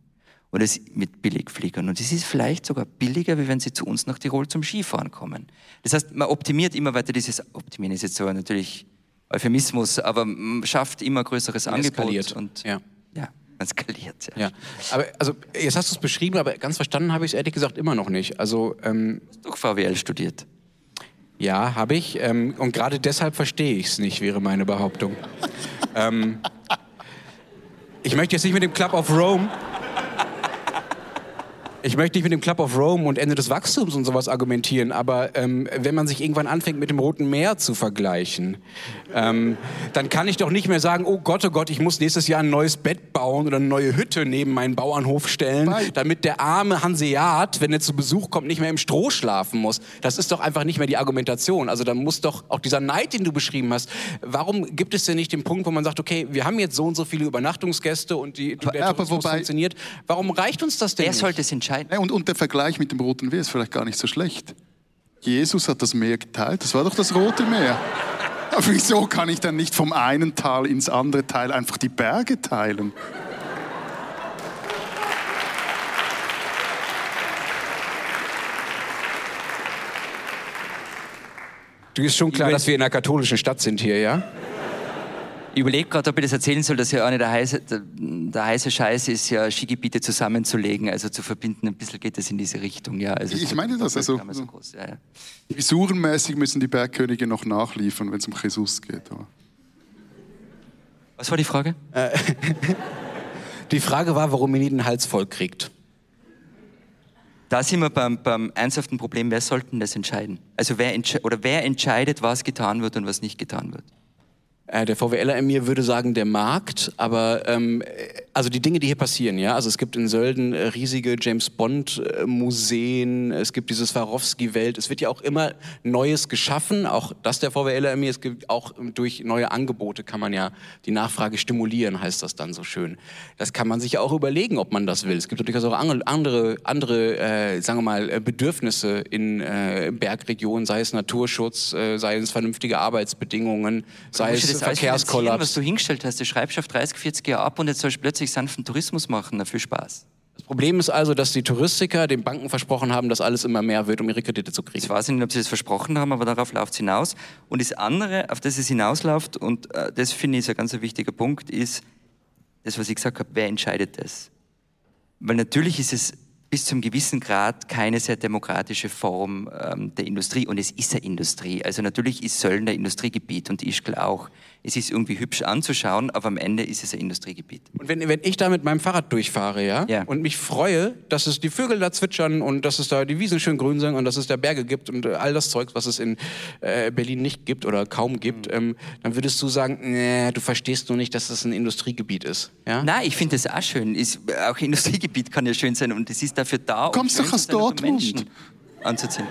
Das mit Billigfliegern. Und es ist vielleicht sogar billiger, wie wenn sie zu uns nach Tirol zum Skifahren kommen. Das heißt, man optimiert immer weiter dieses, optimieren ist jetzt so natürlich Euphemismus, aber man schafft immer größeres Angebot. Eskaliert. Und Ja. ja, man skaliert. Ja. Ja, aber also jetzt hast du es beschrieben, aber ganz verstanden habe ich es ehrlich gesagt immer noch nicht. Also ähm, Durch VWL studiert. ja, habe ich ähm, und gerade deshalb verstehe ich es nicht, wäre meine Behauptung. ähm, ich möchte jetzt nicht mit dem Club of Rome. Ich möchte nicht mit dem Club of Rome und Ende des Wachstums und sowas argumentieren, aber ähm, wenn man sich irgendwann anfängt, mit dem Roten Meer zu vergleichen, ähm, dann kann ich doch nicht mehr sagen, oh Gott, oh Gott, ich muss nächstes Jahr ein neues Bett bauen oder eine neue Hütte neben meinen Bauernhof stellen, Weil- damit der arme Hanseat, wenn er zu Besuch kommt, nicht mehr im Stroh schlafen muss. Das ist doch einfach nicht mehr die Argumentation. Also da muss doch auch dieser Neid, den du beschrieben hast, warum gibt es denn nicht den Punkt, wo man sagt, okay, wir haben jetzt so und so viele Übernachtungsgäste und die, der aber Tourismus wobei- funktioniert. Warum reicht uns das denn Wer nicht? sollte es entscheiden? Ja, und, und der Vergleich mit dem Roten Meer ist vielleicht gar nicht so schlecht. Jesus hat das Meer geteilt, das war doch das Rote Meer. Aber wieso kann ich dann nicht vom einen Tal ins andere Teil einfach die Berge teilen? Du ist schon klar, dass wir in einer katholischen Stadt sind hier, ja? Ich überlege gerade, ob ich das erzählen soll, dass ja eine der heiße, der, der heiße Scheiß ist, ja Skigebiete zusammenzulegen, also zu verbinden. Ein bisschen geht es in diese Richtung, ja. Also Ich meine das, also- so groß, ja, ja. Visurenmäßig müssen die Bergkönige noch nachliefern, wenn es um Jesus geht. Aber Was war die Frage? Die Frage war, warum ihr nie den Hals voll kriegt. Da sind wir beim, beim ernsthaften Problem, wer sollten das entscheiden? Also wer, entsche oder wer entscheidet, was getan wird und was nicht getan wird? Äh, der VWLer in mir würde sagen, der Markt, aber ähm, also die Dinge, die hier passieren, ja, also es gibt in Sölden riesige James Bond äh, Museen, es gibt diese Swarovski-Welt, es wird ja auch immer Neues geschaffen, auch das der VW LMI, es gibt auch durch neue Angebote kann man ja die Nachfrage stimulieren, heißt das dann so schön. Das kann man sich ja auch überlegen, ob man das will. Es gibt natürlich auch andere, andere, äh, sagen wir mal, äh, Bedürfnisse in äh, Bergregionen, sei es Naturschutz, äh, sei es vernünftige Arbeitsbedingungen, sei es Verkehrskollaps. Was du hingestellt hast, du schreibst auf 30, 40 Jahre ab und jetzt sollst du plötzlich sanften Tourismus machen, na viel Spaß. Das Problem ist also, dass die Touristiker den Banken versprochen haben, dass alles immer mehr wird, um ihre Kredite zu kriegen. Ich weiß nicht, ob sie das versprochen haben, aber darauf läuft es hinaus. Und das andere, auf das es hinausläuft, und äh, das finde ich ist ein ganz wichtiger Punkt, ist das, was ich gesagt habe, wer entscheidet das? Weil natürlich ist es bis zum gewissen Grad keine sehr demokratische Form ähm, der Industrie und es ist eine Industrie. Also natürlich ist Sölden ein Industriegebiet und Ischgl auch es ist irgendwie hübsch anzuschauen, aber am Ende ist es ein Industriegebiet. Und wenn, wenn ich da mit meinem Fahrrad durchfahre, ja, ja, und mich freue, dass es die Vögel da zwitschern und dass es da die Wiesen schön grün sind und dass es da Berge gibt und äh, all das Zeug, was es in äh, Berlin nicht gibt oder kaum gibt, mhm. ähm, dann würdest du sagen, nee, du verstehst nur nicht, dass das ein Industriegebiet ist. Ja? Nein, ich finde das auch schön. Ist, auch Industriegebiet kann ja schön sein und es ist dafür da, um Kommst doch aus Dortmund. Menschen anzuziehen.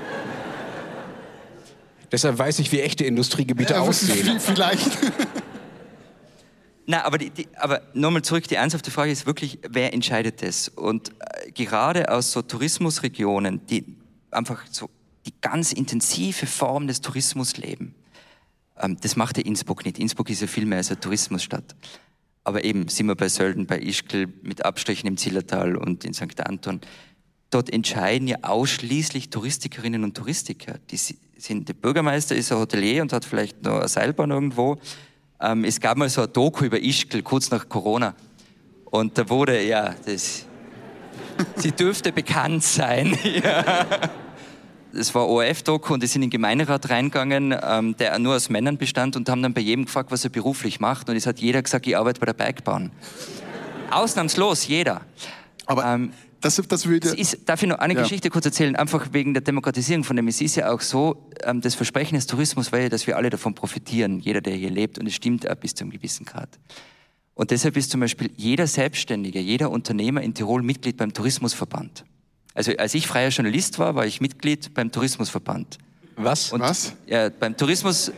Deshalb weiß ich, wie echte Industriegebiete ja, aussehen. Vielleicht. Na, aber, die, die, aber nochmal zurück, die ernsthafte Frage ist wirklich, wer entscheidet das? Und äh, gerade aus so Tourismusregionen, die einfach so die ganz intensive Form des Tourismus leben, ähm, das macht ja Innsbruck nicht. Innsbruck ist ja viel mehr als eine Tourismusstadt. Aber eben sind wir bei Sölden, bei Ischgl, mit Abstrichen im Zillertal und in St. Anton dort entscheiden ja ausschließlich Touristikerinnen und Touristiker. Die sind, der Bürgermeister ist ein Hotelier und hat vielleicht noch eine Seilbahn irgendwo. Ähm, es gab mal so ein Doku über Ischgl, kurz nach Corona. Und da wurde, ja, das, sie dürfte bekannt sein. ja. Das war ORF-Doku und die sind in den Gemeinderat reingegangen, ähm, der nur aus Männern bestand und haben dann bei jedem gefragt, was er beruflich macht. Und es hat jeder gesagt, ich arbeite bei der Bergbahn. Ausnahmslos, jeder. Aber ähm, das, das würde ist, darf ich noch eine ja. Geschichte kurz erzählen? Einfach wegen der Demokratisierung von dem. Es ist ja auch so, ähm, das Versprechen des Tourismus war ja, dass wir alle davon profitieren, jeder, der hier lebt. Und es stimmt auch bis zu einem gewissen Grad. Und deshalb ist zum Beispiel jeder Selbstständige, jeder Unternehmer in Tirol Mitglied beim Tourismusverband. Also als ich freier Journalist war, war ich Mitglied beim Tourismusverband. Was? Und, Was? Ja, beim Tourismus,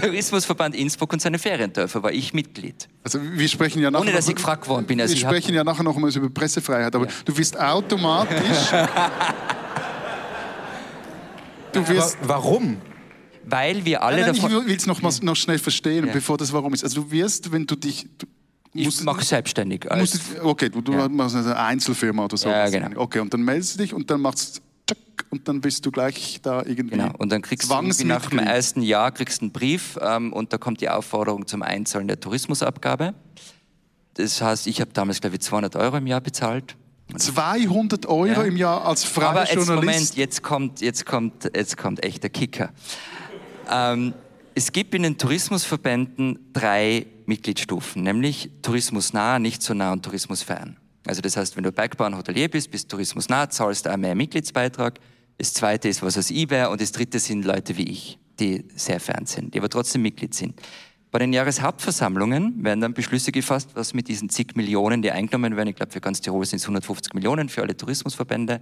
Tourismusverband Innsbruck und seine Feriendörfer war ich Mitglied. Also wir sprechen ja nachher Ohne, dass ich gefragt worden bin. Also wir sprechen ja nachher noch mal über Pressefreiheit, aber ja. du wirst automatisch... du wirst... Aber warum? Weil wir alle nein, nein, davon... Ich will es noch, mal, noch schnell verstehen, ja. bevor das warum ist. Also du wirst, wenn du dich... Du ich mache selbstständig. Musst, okay, du, du ja. machst eine Einzelfirma oder so. Ja, genau. Okay, und dann meldest du dich und dann machst und dann bist du gleich da irgendwie. Genau, und dann kriegst du nach dem ersten Jahr kriegst einen Brief ähm, und da kommt die Aufforderung zum Einzahlen der Tourismusabgabe. Das heißt, ich habe damals, glaube ich, 200 Euro im Jahr bezahlt. 200 Euro ja. im Jahr als freier Aber jetzt, Journalist? Moment, jetzt kommt, jetzt kommt, jetzt kommt echt der Kicker. Ähm, es gibt in den Tourismusverbänden drei Mitgliedsstufen, nämlich tourismusnah, nicht so nah und tourismusfern. Also das heißt, wenn du Bergbahn Hotelier bist, bist tourismusnah, zahlst du auch mehr Mitgliedsbeitrag. Das zweite ist, was aus eBay und das dritte sind Leute wie ich, die sehr fern sind, die aber trotzdem Mitglied sind. Bei den Jahreshauptversammlungen werden dann Beschlüsse gefasst, was mit diesen zig Millionen, die eingenommen werden, ich glaube für ganz Tirol sind es 150 Millionen für alle Tourismusverbände,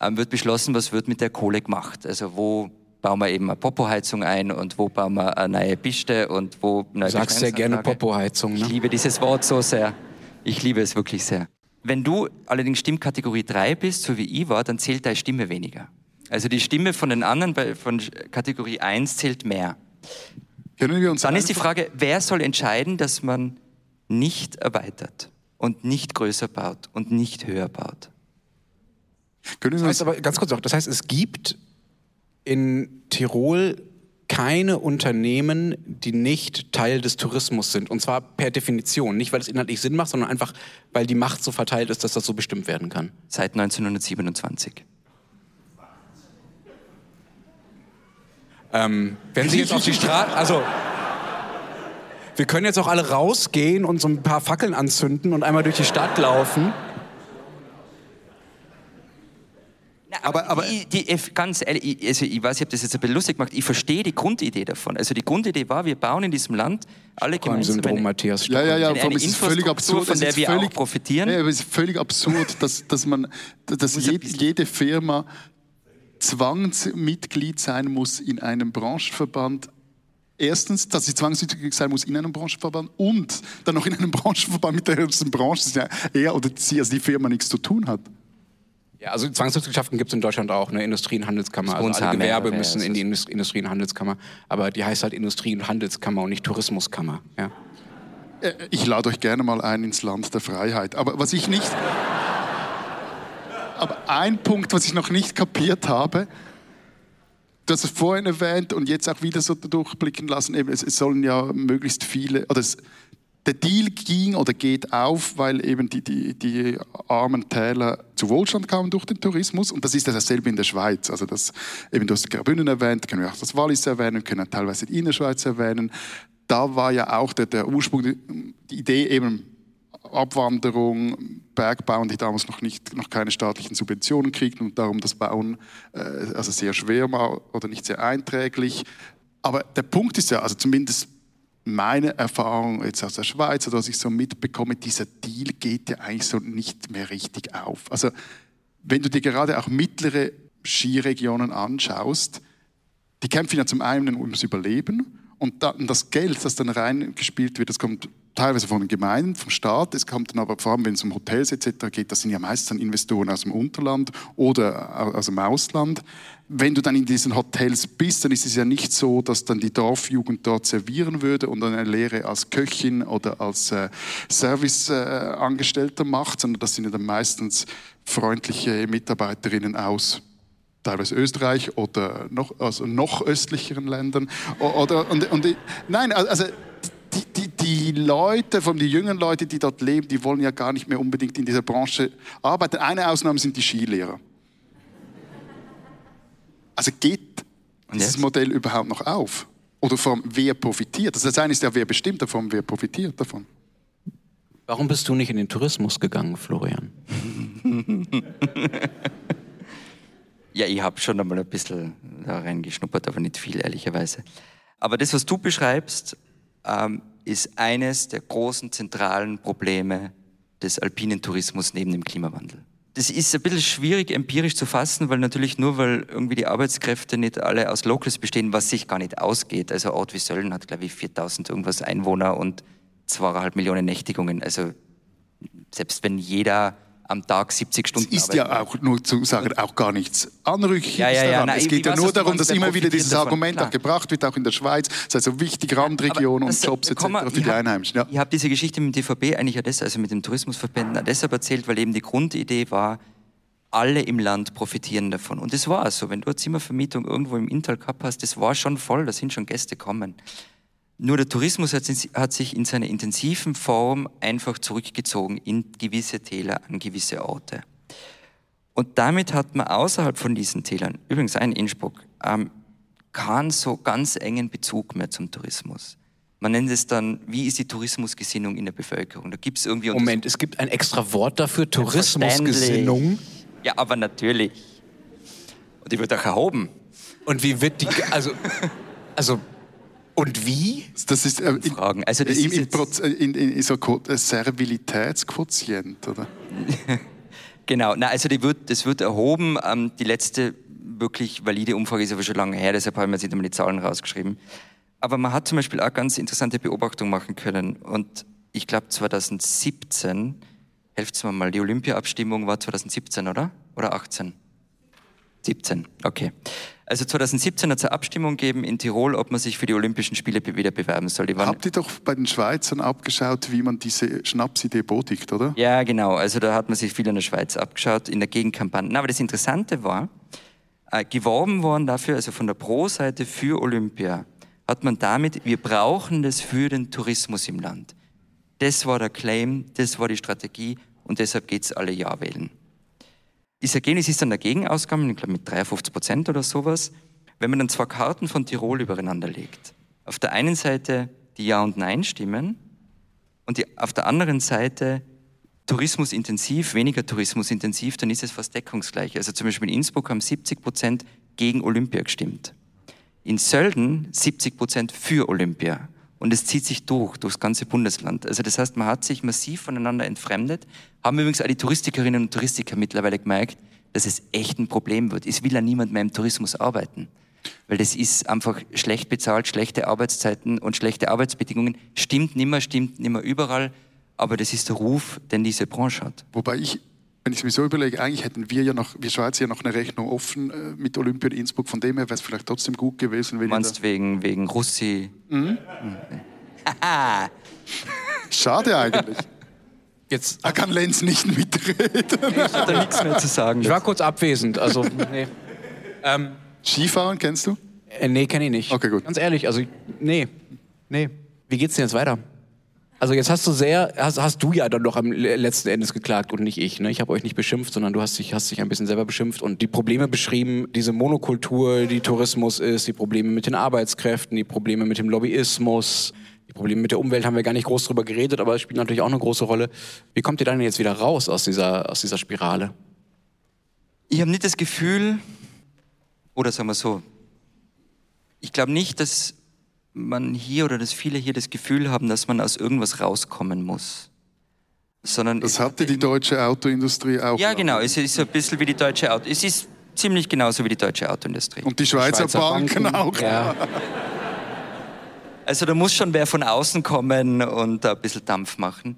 ähm, wird beschlossen, was wird mit der Kohle gemacht. Also wo bauen wir eben eine Popo-Heizung ein und wo bauen wir eine neue Piste und wo... Du sagst sehr gerne Popo-Heizung, ne? Ich liebe dieses Wort so sehr. Ich liebe es wirklich sehr. Wenn du allerdings Stimmkategorie 3 bist, so wie ich war, dann zählt deine Stimme weniger. Also die Stimme von den anderen bei, von Kategorie 1 zählt mehr. Können wir uns dann ist die Frage, wer soll entscheiden, dass man nicht erweitert und nicht größer baut und nicht höher baut? Können wir das heißt aber ganz kurz noch, das heißt, es gibt in Tirol keine Unternehmen, die nicht Teil des Tourismus sind. Und zwar per Definition. Nicht, weil es inhaltlich Sinn macht, sondern einfach, weil die Macht so verteilt ist, dass das so bestimmt werden kann. Seit 1927. Ähm, wenn Sie jetzt auf die Straße... Also, wir können jetzt auch alle rausgehen und so ein paar Fackeln anzünden und einmal durch die Stadt laufen. Ja, aber, aber, aber die, die, ganz ehrlich, also ich weiß, ich habe das jetzt ein bisschen lustig gemacht. Ich verstehe die Grundidee davon. Also die Grundidee war, wir bauen in diesem Land alle gemeinsam Syndrom, Matthias. Ja, ja, ja. Eine, eine ist völlig absurd, von der wir völlig, auch profitieren. Ja, es ist völlig absurd, dass, dass man, dass jede, jede Firma Zwangsmitglied sein muss in einem Branchenverband erstens, dass sie zwangsmitglied sein muss in einem Branchenverband und dann noch in einem Branchenverband mit der höchsten Branche, dass er oder sie, also die Firma nichts zu tun hat. Ja, also Zwangsmitgliedschaften gibt es in Deutschland auch, eine Industrie- und Handelskammer. Also alle Gewerbe müssen in die Industrie- und Handelskammer. Aber die heißt halt Industrie- und Handelskammer und nicht Tourismuskammer. Ja. Äh, ich lade euch gerne mal ein ins Land der Freiheit. Aber was ich nicht. Aber ein Punkt, was ich noch nicht kapiert habe, du hast es vorhin erwähnt und jetzt auch wieder so durchblicken lassen, eben, es, es sollen ja möglichst viele, oder es, der Deal ging oder geht auf, weil eben die, die, die armen Täler zu Wohlstand kamen durch den Tourismus. Und das ist dasselbe in der Schweiz. Also das, eben, du hast Graubünden erwähnt, können wir auch das Wallis erwähnen, können teilweise die Innerschweiz erwähnen. Da war ja auch der, der Ursprung, die Idee eben Abwanderung, Bergbauern, die damals noch, nicht, noch keine staatlichen Subventionen kriegten und darum das Bauen äh, also sehr schwer war oder nicht sehr einträglich. Aber der Punkt ist ja, also zumindest meine Erfahrung jetzt aus der Schweiz oder was ich so mitbekomme, dieser Deal geht ja eigentlich so nicht mehr richtig auf. Also wenn du dir gerade auch mittlere Skiregionen anschaust, die kämpfen ja zum einen ums Überleben und das Geld, das dann reingespielt wird, das kommt teilweise von den Gemeinden, vom Staat. Es kommt dann aber vor allem, wenn es um Hotels etc. geht, das sind ja meistens Investoren aus dem Unterland oder aus dem Ausland. Wenn du dann in diesen Hotels bist, dann ist es ja nicht so, dass dann die Dorfjugend dort servieren würde und eine Lehre als Köchin oder als äh, Serviceangestellter äh, macht, sondern das sind ja dann meistens freundliche Mitarbeiterinnen aus teilweise Österreich oder noch, also noch östlicheren Ländern. Oder, und, und, nein, also die, die, die Leute, von die jüngeren Leute, die dort leben, die wollen ja gar nicht mehr unbedingt in dieser Branche arbeiten. Eine Ausnahme sind die Skilehrer. Also geht dieses Modell überhaupt noch auf? Oder von wer profitiert? Das eine ist ja, wer bestimmt davon, wer profitiert davon. Warum bist du nicht in den Tourismus gegangen, Florian? ja, ich habe schon einmal ein bisschen da reingeschnuppert, aber nicht viel, ehrlicherweise. Aber das, was du beschreibst, ähm, ist eines der großen zentralen Probleme des alpinen Tourismus neben dem Klimawandel. Das ist ein bisschen schwierig empirisch zu fassen, weil natürlich nur, weil irgendwie die Arbeitskräfte nicht alle aus Locals bestehen, was sich gar nicht ausgeht. Also Ort wie Sölden hat, glaube ich, 4000 irgendwas Einwohner und zweieinhalb Millionen Nächtigungen. Also selbst wenn jeder am Tag 70 Stunden Es ist arbeiten. ja auch, nur zu sagen, auch gar nichts Anrüchiges ja, ja, ja, daran. Nein, es geht ja nur darum, dass immer wieder dieses davon, Argument auch gebracht wird, auch in der Schweiz. Das ist also wichtig, Randregion und Jobs etc. für die hab, Einheimischen. Ja. Ich habe diese Geschichte mit dem DVB eigentlich ja das, also mit dem Tourismusverbänden deshalb erzählt, weil eben die Grundidee war, alle im Land profitieren davon. Und das war so. Wenn du eine Zimmervermietung irgendwo im Intal gehabt hast, das war schon voll, da sind schon Gäste kommen. Nur der Tourismus hat sich in seiner intensiven Form einfach zurückgezogen in gewisse Täler, an gewisse Orte. Und damit hat man außerhalb von diesen Tälern, übrigens ein Innsbruck, ähm, keinen so ganz engen Bezug mehr zum Tourismus. Man nennt es dann, wie ist die Tourismusgesinnung in der Bevölkerung? Da gibt es irgendwie. Moment, es gibt ein extra Wort dafür, Tourismusgesinnung. Ja, aber natürlich. Und die wird auch erhoben. Und wie wird die, also, also und wie? Das ist äh, in, Fragen. Also das in, ist in, in, so ein Servilitätsquotient, oder? genau, Na, also die wird, das wird erhoben. Ähm, die letzte wirklich valide Umfrage ist aber schon lange her, deshalb haben wir jetzt nicht einmal die Zahlen rausgeschrieben. Aber man hat zum Beispiel auch ganz interessante Beobachtungen machen können. Und ich glaube 2017, helft mir mal, die Olympia-Abstimmung war 2017, oder? Oder 18? 17, okay. Also 2017 hat es eine Abstimmung gegeben in Tirol, ob man sich für die Olympischen Spiele wieder bewerben soll. Habt ihr doch bei den Schweizern abgeschaut, wie man diese Schnapsidee bodigt, oder? Ja, genau. Also da hat man sich viel in der Schweiz abgeschaut, in der Gegenkampagne. Na, aber das Interessante war, äh, geworben worden dafür, also von der Pro-Seite für Olympia, hat man damit, wir brauchen das für den Tourismus im Land. Das war der Claim, das war die Strategie und deshalb geht es alle Ja wählen. Das Ergebnis ist dann dagegen ausgegangen, ich glaube mit 53 Prozent oder sowas, wenn man dann zwei Karten von Tirol übereinander legt. Auf der einen Seite die Ja- und Nein-Stimmen und die, auf der anderen Seite tourismusintensiv, weniger tourismusintensiv, dann ist es fast deckungsgleich. Also zum Beispiel in Innsbruck haben 70 Prozent gegen Olympia gestimmt. In Sölden 70 Prozent für Olympia. Und es zieht sich durch, durchs ganze Bundesland. Also das heißt, man hat sich massiv voneinander entfremdet. Haben übrigens auch die Touristikerinnen und Touristiker mittlerweile gemerkt, dass es echt ein Problem wird. Es will ja niemand mehr im Tourismus arbeiten. Weil das ist einfach schlecht bezahlt, schlechte Arbeitszeiten und schlechte Arbeitsbedingungen. Stimmt nimmer, stimmt nimmer überall. Aber das ist der Ruf, den diese Branche hat. Wobei ich, wenn ich es mir so überlege, eigentlich hätten wir ja noch, wir Schweizer ja noch eine Rechnung offen äh, mit Olympia in Innsbruck. Von dem her wäre es vielleicht trotzdem gut gewesen, wenn Du meinst wegen, wegen Russi? Mhm. Schade eigentlich. Jetzt, Da kann Lenz nicht mitreden. Ich da nichts mehr zu sagen. ich war kurz abwesend, also nee. ähm, Skifahren kennst du? äh, nee, kenne ich nicht. Okay, gut. Ganz ehrlich, also nee, nee. Wie geht's denn jetzt weiter? Also jetzt hast du sehr, hast, hast du ja dann doch am le- letzten Endes geklagt und nicht ich. Ne? Ich habe euch nicht beschimpft, sondern du hast dich, hast dich ein bisschen selber beschimpft und die Probleme beschrieben, diese Monokultur, die Tourismus ist, die Probleme mit den Arbeitskräften, die Probleme mit dem Lobbyismus, die Probleme mit der Umwelt haben wir gar nicht groß drüber geredet, aber es spielt natürlich auch eine große Rolle. Wie kommt ihr dann jetzt wieder raus aus dieser, aus dieser Spirale? Ich habe nicht das Gefühl, oder sagen wir so, ich glaube nicht, dass man hier oder dass viele hier das Gefühl haben, dass man aus irgendwas rauskommen muss. Sondern Das hatte die deutsche Autoindustrie auch. Ja, genau. Es ist so ein bisschen wie die deutsche Auto. Es ist ziemlich genauso wie die deutsche Autoindustrie. Und die Schweizer, Schweizer Banken, Banken, auch. Ja. Also da muss schon wer von außen kommen und da ein bisschen Dampf machen.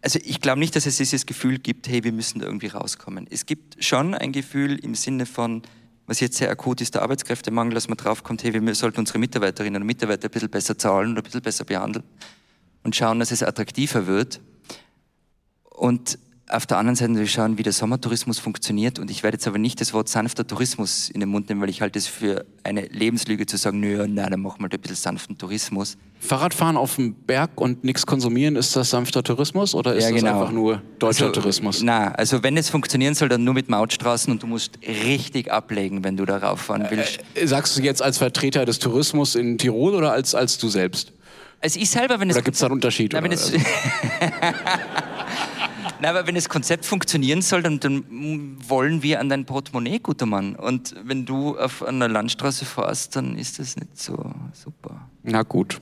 Also ich glaube nicht, dass es dieses Gefühl gibt, hey, wir müssen da irgendwie rauskommen. Es gibt schon ein Gefühl im Sinne von, was jetzt sehr akut ist, der Arbeitskräftemangel, dass man draufkommt, hey, wir sollten unsere Mitarbeiterinnen und Mitarbeiter ein bisschen besser zahlen oder ein bisschen besser behandeln und schauen, dass es attraktiver wird. Und auf der anderen Seite natürlich schauen, wie der Sommertourismus funktioniert. Und ich werde jetzt aber nicht das Wort sanfter Tourismus in den Mund nehmen, weil ich halte es für eine Lebenslüge zu sagen, nö, nein, dann machen wir halt ein bisschen sanften Tourismus. Fahrradfahren auf dem Berg und nichts konsumieren, ist das sanfter Tourismus oder ist Ja, das genau. einfach nur deutscher also, Tourismus? Na, also wenn es funktionieren soll, dann nur mit Mautstraßen und du musst richtig ablegen, wenn du da rauffahren willst. Äh, Sagst du jetzt als Vertreter des Tourismus in Tirol oder als, als du selbst? Also ich selber, wenn es Oder gibt es da einen Unterschied? Na, Na, aber wenn das Konzept funktionieren soll, dann, dann wollen wir an dein Portemonnaie, guter Mann. Und wenn du auf einer Landstraße fährst, dann ist das nicht so super. Na gut.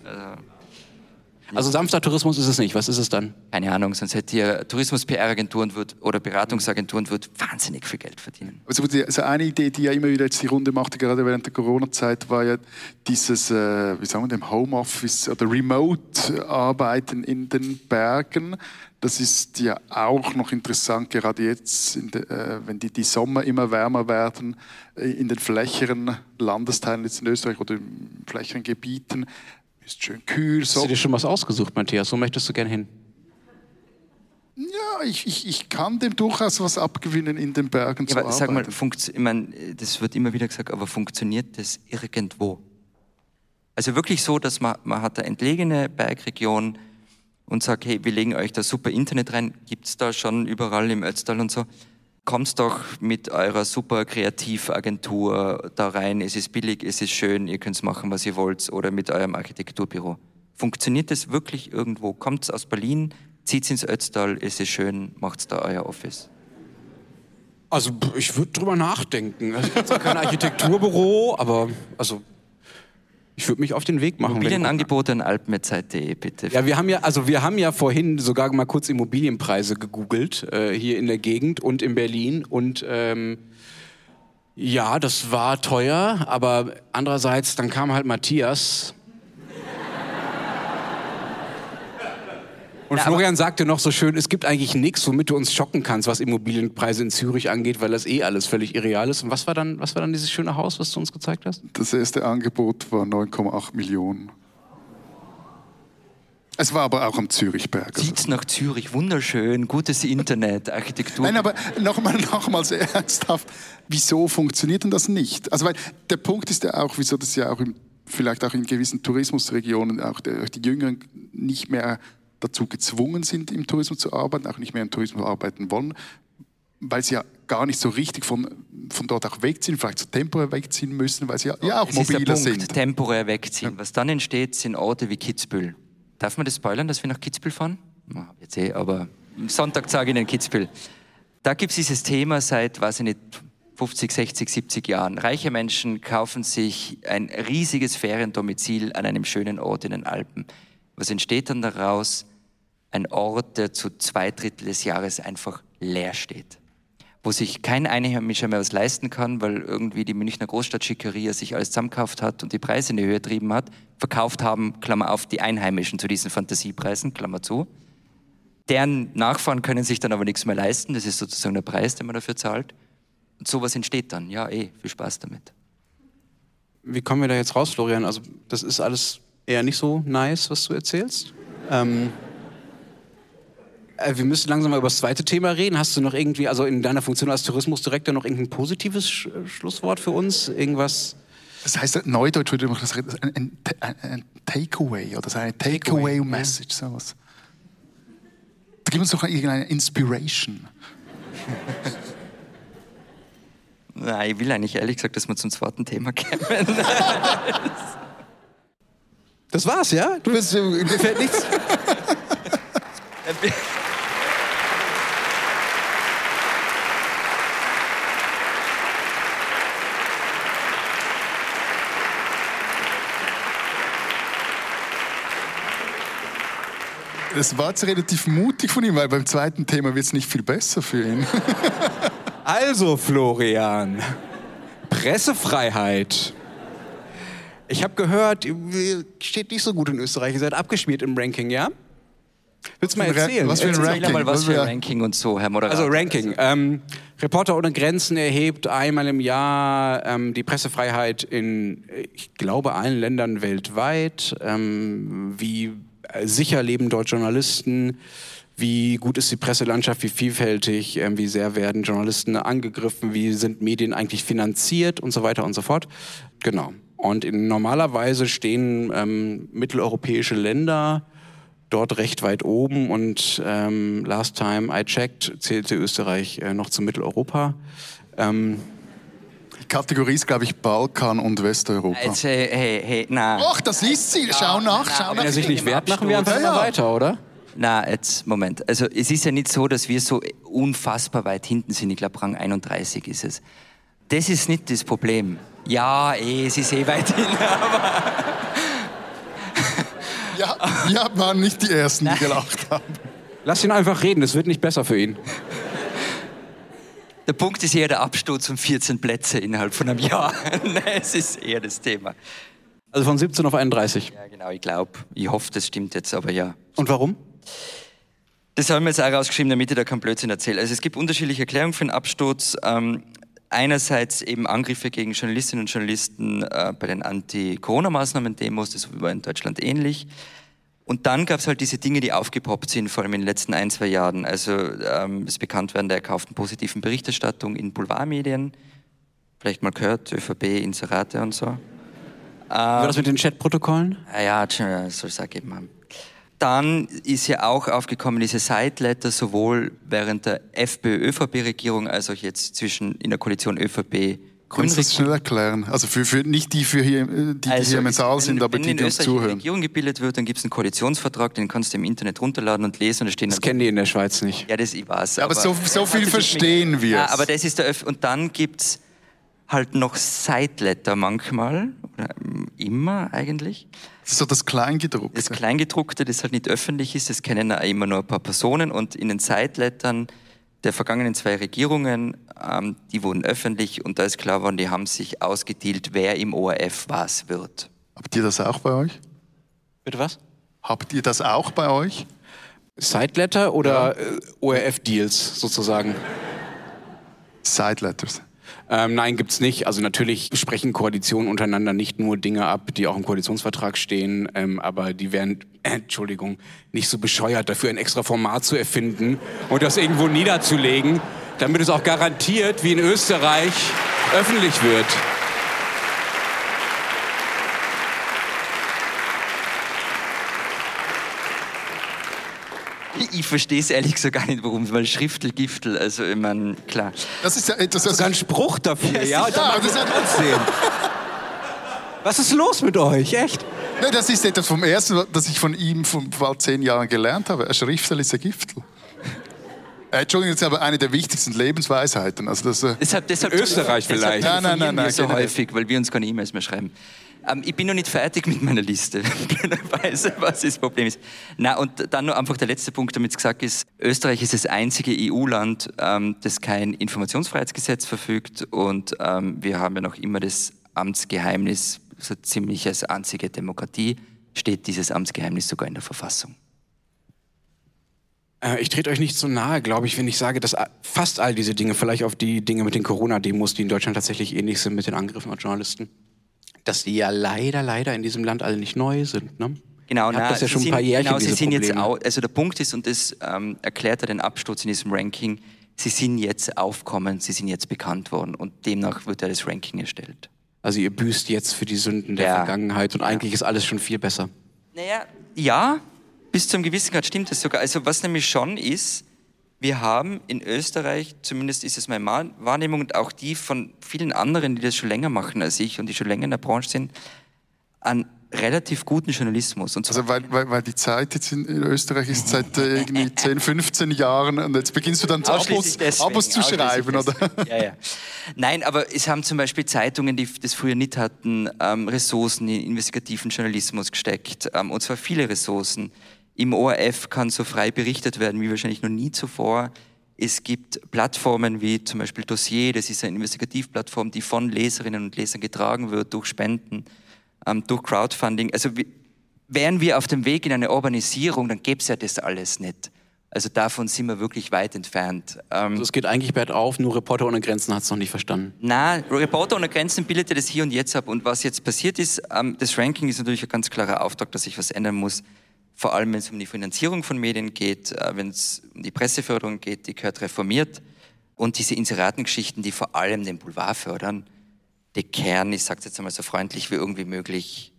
Also sanfter Tourismus ist es nicht. Was ist es dann? Keine Ahnung, sonst hätte hier Tourismus-PR-Agenturen oder Beratungsagenturen wird wahnsinnig viel Geld verdienen. Also, die, also eine Idee, die ja immer wieder jetzt die Runde machte, gerade während der Corona-Zeit, war ja dieses, äh, wie sagen wir, dem Homeoffice oder Remote-Arbeiten in den Bergen. Das ist ja auch noch interessant, gerade jetzt, in de, äh, wenn die, die Sommer immer wärmer werden, äh, in den flächeren Landesteilen jetzt in Österreich oder in flächeren Gebieten. Ist schön kühl. Hast du So. dir schon was ausgesucht, Matthias? Wo möchtest du gern hin? Ja, ich, ich, ich kann dem durchaus was abgewinnen, in den Bergen Ja, zu aber sag mal, arbeiten. ich mein, das wird immer wieder gesagt, aber funktioniert das irgendwo? Also wirklich so, dass man, man hat eine entlegene Bergregion und sagt, hey, wir legen euch da super Internet rein, gibt's da schon überall im Ötztal und so. Kommt doch mit eurer super Kreativagentur da rein, es ist billig, es ist schön, ihr könnt machen, was ihr wollt, oder mit eurem Architekturbüro. Funktioniert das wirklich irgendwo? Kommt aus Berlin, zieht's ins Ötztal, es ist schön, macht's da euer Office. Also ich würde drüber nachdenken. Zwar kein Architekturbüro, aber also ich würde mich auf den Weg machen. Immobilienangebote an alpmetzeit.de, bitte. Ja, wir haben ja, also wir haben ja vorhin sogar mal kurz Immobilienpreise gegoogelt äh, hier in der Gegend und in Berlin und ähm, ja, das war teuer, aber andererseits dann kam halt Matthias. Und Na, Florian sagte noch so schön, es gibt eigentlich nichts, womit du uns schocken kannst, was Immobilienpreise in Zürich angeht, weil das eh alles völlig irreal ist. Und was war dann, was war dann dieses schöne Haus, was du uns gezeigt hast? Das erste Angebot war 9,8 Millionen. Es war aber auch am Zürichberg. Also. Nach Zürich, wunderschön, gutes Internet, Architektur. Nein, aber nochmal nochmals ernsthaft, wieso funktioniert denn das nicht? Also weil der Punkt ist ja auch, wieso das ja auch im, vielleicht auch in gewissen Tourismusregionen auch der, die Jüngeren nicht mehr dazu gezwungen sind, im Tourismus zu arbeiten, auch nicht mehr im Tourismus arbeiten wollen, weil sie ja gar nicht so richtig von, von dort auch wegziehen, vielleicht so temporär wegziehen müssen, weil sie ja, ja auch es ist der mobiler Punkt, sind. temporär wegziehen. Was dann entsteht, sind Orte wie Kitzbühel. Darf man das spoilern, dass wir nach Kitzbühel fahren? Jetzt eh, aber Sonntag sage ich in Kitzbühel. Da gibt es dieses Thema seit, weiß ich nicht, 50, 60, 70 Jahren. Reiche Menschen kaufen sich ein riesiges Feriendomizil an einem schönen Ort in den Alpen. Was entsteht dann daraus? Ein Ort, der zu zwei Drittel des Jahres einfach leer steht. Wo sich kein Einheimischer mehr was leisten kann, weil irgendwie die Münchner Großstadtschickeria sich alles zusammengekauft hat und die Preise in die Höhe getrieben hat. Verkauft haben, Klammer auf, die Einheimischen zu diesen Fantasiepreisen, Klammer zu. Deren Nachfahren können sich dann aber nichts mehr leisten. Das ist sozusagen der Preis, den man dafür zahlt. Und sowas entsteht dann. Ja, eh, viel Spaß damit. Wie kommen wir da jetzt raus, Florian? Also, das ist alles eher nicht so nice, was du erzählst. Ähm, äh, wir müssen langsam mal über das zweite Thema reden. Hast du noch irgendwie, also in deiner Funktion als Tourismusdirektor, noch irgendein positives Sch Schlusswort für uns? Irgendwas? Das heißt, Neudeutsch würde man sagen, ein, ein, ein Takeaway oder eine Takeaway-Message, Take sowas. Da gibt uns doch irgendeine Inspiration. Nein, ich will eigentlich ehrlich gesagt, dass wir zum zweiten Thema kommen. das war's, ja? Du bist, dir fällt nichts. Das war jetzt relativ mutig von ihm, weil beim zweiten Thema wird es nicht viel besser für ihn. Also, Florian, Pressefreiheit. Ich habe gehört, ihr steht nicht so gut in Österreich. Ihr seid abgeschmiert im Ranking, ja? Willst du mal erzählen? Was für ein Ranking? Mal, was für ein Ranking und so, Herr Moderator. Also Ranking. Ähm, Reporter ohne Grenzen erhebt einmal im Jahr ähm, die Pressefreiheit in, ich glaube, allen Ländern weltweit. Ähm, wie sicher leben dort Journalisten? wie gut ist die Presselandschaft, wie vielfältig, äh, wie sehr werden Journalisten angegriffen, wie sind Medien eigentlich finanziert und so weiter und so fort. Genau. Und in, normalerweise stehen ähm, mitteleuropäische Länder dort recht weit oben und ähm, last time I checked zählte Österreich äh, noch zu Mitteleuropa. Ähm, die Kategorie ist, glaube ich, Balkan und Westeuropa. Jetzt, hey, hey, hey, na. Och, das ist sie. Schau nach, schau nach. Wenn er sich nicht wehrt, machen wir einfach mal weiter, oder? Na, jetzt, Moment. Also, es ist ja nicht so, dass wir so unfassbar weit hinten sind. Ich glaube, Rang 31 ist es. Das ist nicht das Problem. Ja, eh, es ist eh weit hinten, aber. ja, wir waren nicht die Ersten, die gelacht haben. Lass ihn einfach reden, es wird nicht besser für ihn. Der Punkt ist eher der Absturz um 14 Plätze innerhalb von einem Jahr. es ist eher das Thema. Also von 17 auf 31? Ja, genau, ich glaube. Ich hoffe, das stimmt jetzt, aber ja. Und warum? Das haben wir jetzt auch rausgeschrieben, damit ich da keinen Blödsinn erzähle. Also es gibt unterschiedliche Erklärungen für den Absturz. Ähm, einerseits eben Angriffe gegen Journalistinnen und Journalisten äh, bei den Anti-Corona-Maßnahmen-Demos, das war in Deutschland ähnlich. Und dann gab es halt diese Dinge, die aufgepoppt sind, vor allem in den letzten ein, zwei Jahren. Also ähm, das Bekanntwerden der erkauften positiven Berichterstattung in Boulevardmedien. Vielleicht mal gehört, ÖVP, Inserate und so. Wie war das mit den Chatprotokollen? Ah ja, ja, soll es auch geben haben. Dann ist ja auch aufgekommen diese Sideletter, sowohl während der FPÖ-ÖVP-Regierung als auch jetzt zwischen in der Koalition ÖVP Kannst du das schnell erklären? Also für, für nicht die, für hier, die, also hier im Saal sind, aber die, die uns zuhören. Wenn eine Regierung gebildet wird, dann gibt es einen Koalitionsvertrag, den kannst du im Internet runterladen und lesen. Und da stehen das kennen die in der Schweiz nicht. Ja, das ich weiß. Ja, aber, aber, so, so viel verstehen wir. Ja, aber das ist der Öf Und dann gibt es halt noch Sideletter manchmal, oder immer eigentlich. Das ist so das Kleingedruckte. Das Kleingedruckte, das halt nicht öffentlich ist, das kennen auch immer nur ein paar Personen und in den Sidelettern der vergangenen zwei Regierungen, ähm, die wurden öffentlich und da ist klar geworden, die haben sich ausgedealt, wer im ORF was wird. Habt ihr das auch bei euch? Bitte was? Habt ihr das auch bei euch? Sideletter oder ja. Äh, ORF-Deals sozusagen? Sideletters. Ähm, nein, gibt's nicht. Also natürlich sprechen Koalitionen untereinander nicht nur Dinge ab, die auch im Koalitionsvertrag stehen, ähm, aber die werden, äh, Entschuldigung, nicht so bescheuert, dafür ein extra Format zu erfinden und das irgendwo niederzulegen, damit es auch garantiert, wie in Österreich, öffentlich wird. Ich verstehe es ehrlich gesagt gar nicht, warum, weil Schriftel, Giftel, also ich meine, klar. Das ist ja das ist ein Spruch dafür, ja, ja, ja das ist ja trotzdem. Was ist los mit euch, echt? Ja, das ist etwas vom Ersten, das ich von ihm vor zehn Jahren gelernt habe. Ein Schriftel ist ein Giftel. Äh, Entschuldigung, das ist aber eine der wichtigsten Lebensweisheiten. Also das, äh deshalb, deshalb Österreich deshalb vielleicht. Nein, nein, nein, nein, so häufig, weil wir uns keine E-Mails mehr schreiben. Ähm, ich bin noch nicht fertig mit meiner Liste. Blöderweise, was das Problem ist. Na und dann nur einfach der letzte Punkt, damit es gesagt ist: Österreich ist das einzige EU-Land, ähm, das kein Informationsfreiheitsgesetz verfügt und ähm, wir haben ja noch immer das Amtsgeheimnis, so ziemlich als einzige Demokratie steht dieses Amtsgeheimnis sogar in der Verfassung. Äh, Ich trete euch nicht so nahe, glaube ich, wenn ich sage, dass fast all diese Dinge, vielleicht auf die Dinge mit den Corona-Demos, die in Deutschland tatsächlich ähnlich sind mit den Angriffen auf Journalisten, dass die ja leider, leider in diesem Land alle nicht neu sind. Ne? Genau, na, das ja schon ein sind, paar Jährchen, genau, sie sind jetzt Probleme. au, also der Punkt ist, und das ähm, erklärt er den Absturz in diesem Ranking, sie sind jetzt aufkommend, sie sind jetzt bekannt worden und demnach wird ja das Ranking erstellt. Also ihr büßt jetzt für die Sünden der Ja. Vergangenheit und eigentlich ist alles schon viel besser. Naja, ja, bis zum gewissen Grad stimmt das sogar. Also was nämlich schon ist, wir haben in Österreich, zumindest ist es meine Wahrnehmung und auch die von vielen anderen, die das schon länger machen als ich und die schon länger in der Branche sind, einen relativ guten Journalismus. Und Also weil, weil, weil die Zeit jetzt in, inÖsterreich ist seit äh, irgendwie 10, 15 Jahren und jetzt beginnst du dann Abos, Ausschließlich deswegen, Abos zu schreiben, oder? Ja, ja. Nein, aber es haben zum Beispiel Zeitungen, die das früher nicht hatten, ähm, Ressourcen in investigativen Journalismus gesteckt. Ähm, und zwar viele Ressourcen. Im ORF kann so frei berichtet werden wie wahrscheinlich noch nie zuvor. Es gibt Plattformen wie zum Beispiel Dossier, das ist eine Investigativplattform, die von Leserinnen und Lesern getragen wird durch Spenden, ähm, durch Crowdfunding. Also wären wir auf dem Weg in eine Urbanisierung, dann gäbe es ja das alles nicht. Also davon sind wir wirklich weit entfernt. Ähm, Also es geht eigentlich bergauf, nur Reporter ohne Grenzen hat es noch nicht verstanden. na, Reporter ohne Grenzen bildete das hier und jetzt ab. Und was jetzt passiert ist, ähm, das Ranking ist natürlich ein ganz klarer Auftrag, dass sich was ändern muss. Vor allem, wenn es um die Finanzierung von Medien geht, äh, wenn es um die Presseförderung geht, die gehört reformiert. Und diese Inseratengeschichten, die vor allem den Boulevard fördern, der Kern, ich sage jetzt einmal so freundlich wie irgendwie möglich,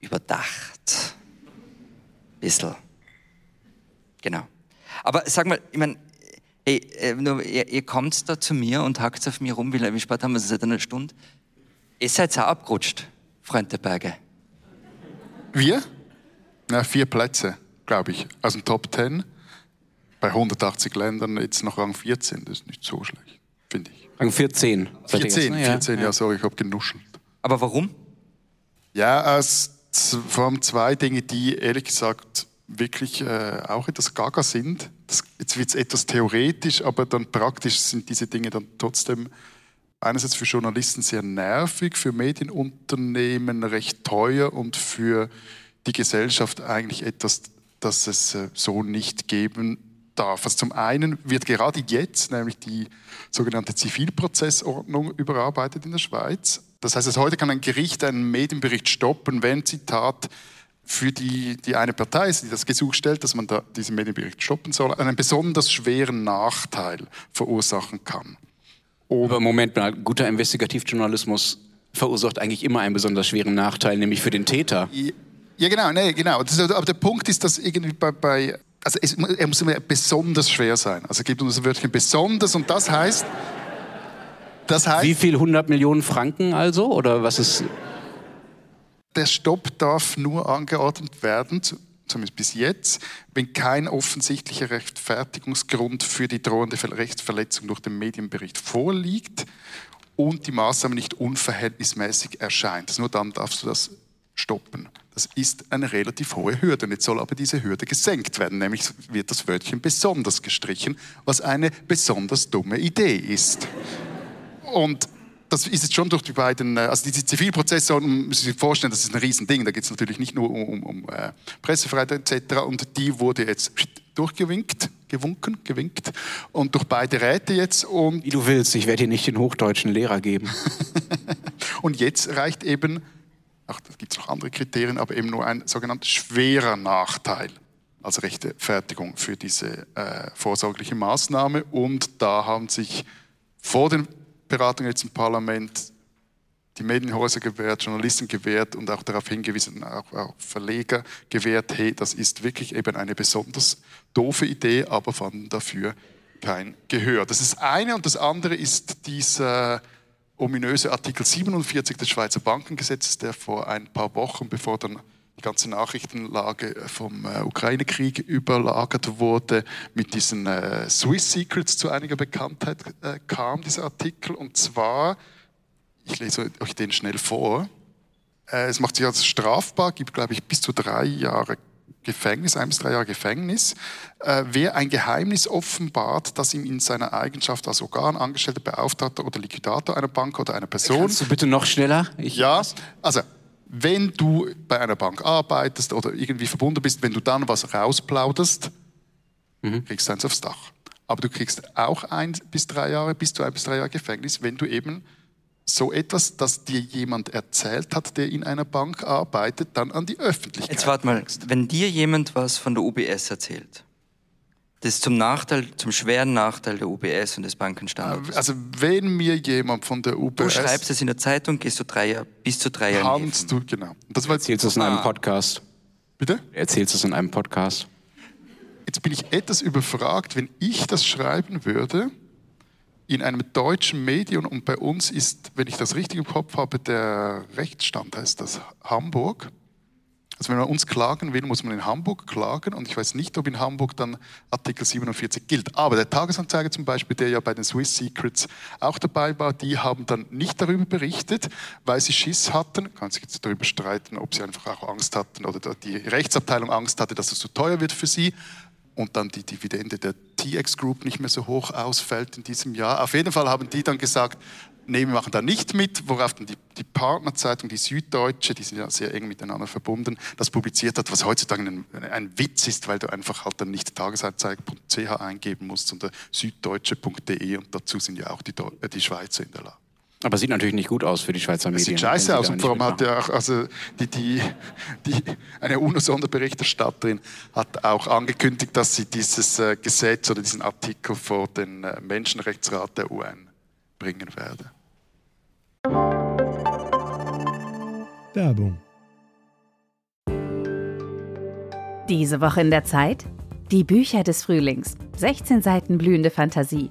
überdacht. Bissl. Genau. Aber sag mal, ich meine, hey, äh, nur, ihr, ihr kommt da zu mir und hackt auf mir rum, wie, spät haben wir es seit einer Stunde? Ihr seid auch abgerutscht, Freund der Berge. Wir? Na, vier Plätze, glaube ich, aus dem Top 10. Bei 180 Ländern jetzt noch Rang 14, das ist nicht so schlecht, finde ich. Rang 14. seid ihr jetzt, 14, ne? 14, ja, sorry, ich habe genuschelt. Aber warum? Ja, aus z- vor allem zwei Dinge, die ehrlich gesagt wirklich äh, auch etwas gaga sind. Das, jetzt wird es etwas theoretisch, aber dann praktisch sind diese Dinge dann trotzdem einerseits für Journalisten sehr nervig, für Medienunternehmen recht teuer und für die Gesellschaft eigentlich etwas, das es äh, so nicht geben darf. Also zum einen wird gerade jetzt nämlich die sogenannte Zivilprozessordnung überarbeitet in der Schweiz. Das heißt, also heute kann ein Gericht einen Medienbericht stoppen, wenn, Zitat, für die, die eine Partei ist, die das Gesuch stellt, dass man da diesen Medienbericht stoppen soll, einen besonders schweren Nachteil verursachen kann. Aber Moment mal, guter Investigativjournalismus verursacht eigentlich immer einen besonders schweren Nachteil, nämlich für den Täter. Ja, genau, nee, genau. Das aber der Punkt ist, dass irgendwie bei, bei also es, er muss immer besonders schwer sein. Also es gibt uns das Wörtchen besonders und das heißt, das heißt, Wie viel 100 Millionen Franken also? Oder was ist. der Stopp darf nur angeordnet werden, zu- zumindest bis jetzt, wenn kein offensichtlicher Rechtfertigungsgrund für die drohende Ver- Rechtsverletzung durch den Medienbericht vorliegt und die Maßnahme nicht unverhältnismäßig erscheint. Also nur dann darfst du das stoppen. Das ist eine relativ hohe Hürde. Und jetzt soll aber diese Hürde gesenkt werden. Nämlich wird das Wörtchen besonders gestrichen, was eine besonders dumme Idee ist. Und das ist jetzt schon durch die beiden, äh, also diese Zivilprozesse, man muss sich vorstellen, das ist ein Riesending. Da geht es natürlich nicht nur um, um, um äh, Pressefreiheit etc. Und die wurde jetzt durchgewinkt, gewunken, gewinkt. Und durch beide Räte jetzt. Und, Wie du willst, ich werde dir nicht den hochdeutschen Lehrer geben. und jetzt reicht eben, ach, da gibt es noch andere Kriterien, aber eben nur ein sogenannter schwerer Nachteil als Rechtfertigung für diese äh, vorsorgliche Maßnahme. Und da haben sich vor den Beratungen jetzt im Parlament die Medienhäuser gewährt, Journalisten gewährt und auch darauf hingewiesen, auch, auch Verleger gewährt, hey, das ist wirklich eben eine besonders doofe Idee, aber fanden dafür kein Gehör. Das ist eine und das andere ist dieser ominöse Artikel 47 des Schweizer Bankengesetzes, der vor ein paar Wochen, bevor dann die ganze Nachrichtenlage vom äh, Ukraine-Krieg überlagert wurde, mit diesen äh, Swiss Secrets zu einiger Bekanntheit äh, kam, dieser Artikel. Und zwar, ich lese euch den schnell vor, äh, es macht sich als strafbar, gibt, glaube ich, bis zu drei Jahre Gefängnis, ein bis drei Jahre Gefängnis, äh, wer ein Geheimnis offenbart, das ihm in seiner Eigenschaft als Organ, Angestellter, Beauftragter oder Liquidator einer Bank oder einer Person. Kannst du bitte noch schneller? Ich ja, also wenn du bei einer Bank arbeitest oder irgendwie verbunden bist, wenn du dann was rausplauderst, mhm. kriegst du eins aufs Dach. Aber du kriegst auch ein bis drei Jahre, bis zu ein bis drei Jahre Gefängnis, wenn du eben so etwas, das dir jemand erzählt hat, der in einer Bank arbeitet, dann an die Öffentlichkeit. Jetzt warte mal, wenn dir jemand was von der UBS erzählt, das ist zum Nachteil, zum schweren Nachteil der UBS und des Bankenstandards. Also wenn mir jemand von der UBS... Du schreibst es in der Zeitung, gehst du drei Jahre, bis zu drei Jahre Kannst du, genau. Das war Erzählst du es in einem ah. Podcast? Bitte? Erzählst du es in einem Podcast? Jetzt bin ich etwas überfragt, wenn ich das schreiben würde in einem deutschen Medium und bei uns ist, wenn ich das richtig im Kopf habe, der Rechtsstand heißt das Hamburg. Also wenn man uns klagen will, muss man in Hamburg klagen und ich weiß nicht, ob in Hamburg dann Artikel 47 gilt. Aber der Tagesanzeiger zum Beispiel, der ja bei den Swiss Secrets auch dabei war, die haben dann nicht darüber berichtet, weil sie Schiss hatten. Kann sich jetzt darüber streiten, ob sie einfach auch Angst hatten oder die Rechtsabteilung Angst hatte, dass es zu teuer wird für sie und dann die Dividende der TX Group nicht mehr so hoch ausfällt in diesem Jahr. Auf jeden Fall haben die dann gesagt, nee, wir machen da nicht mit, worauf dann die, die Partnerzeitung, die Süddeutsche, die sind ja sehr eng miteinander verbunden, das publiziert hat, was heutzutage ein, ein Witz ist, weil du einfach halt dann nicht tagesanzeiger.ch eingeben musst, sondern süddeutsche.de und dazu sind ja auch die, die Schweizer in der Lage. Aber sieht natürlich nicht gut aus für die Schweizer Medien. Sieht scheiße aus und vor allem hat ja auch, also die, die, die, eine UNO-Sonderberichterstatterin hat auch angekündigt, dass sie dieses äh, Gesetz oder diesen Artikel vor den äh, Menschenrechtsrat der UN bringen werde. Werbung. Diese Woche in der Zeit? Die Bücher des Frühlings. 16 Seiten blühende Fantasie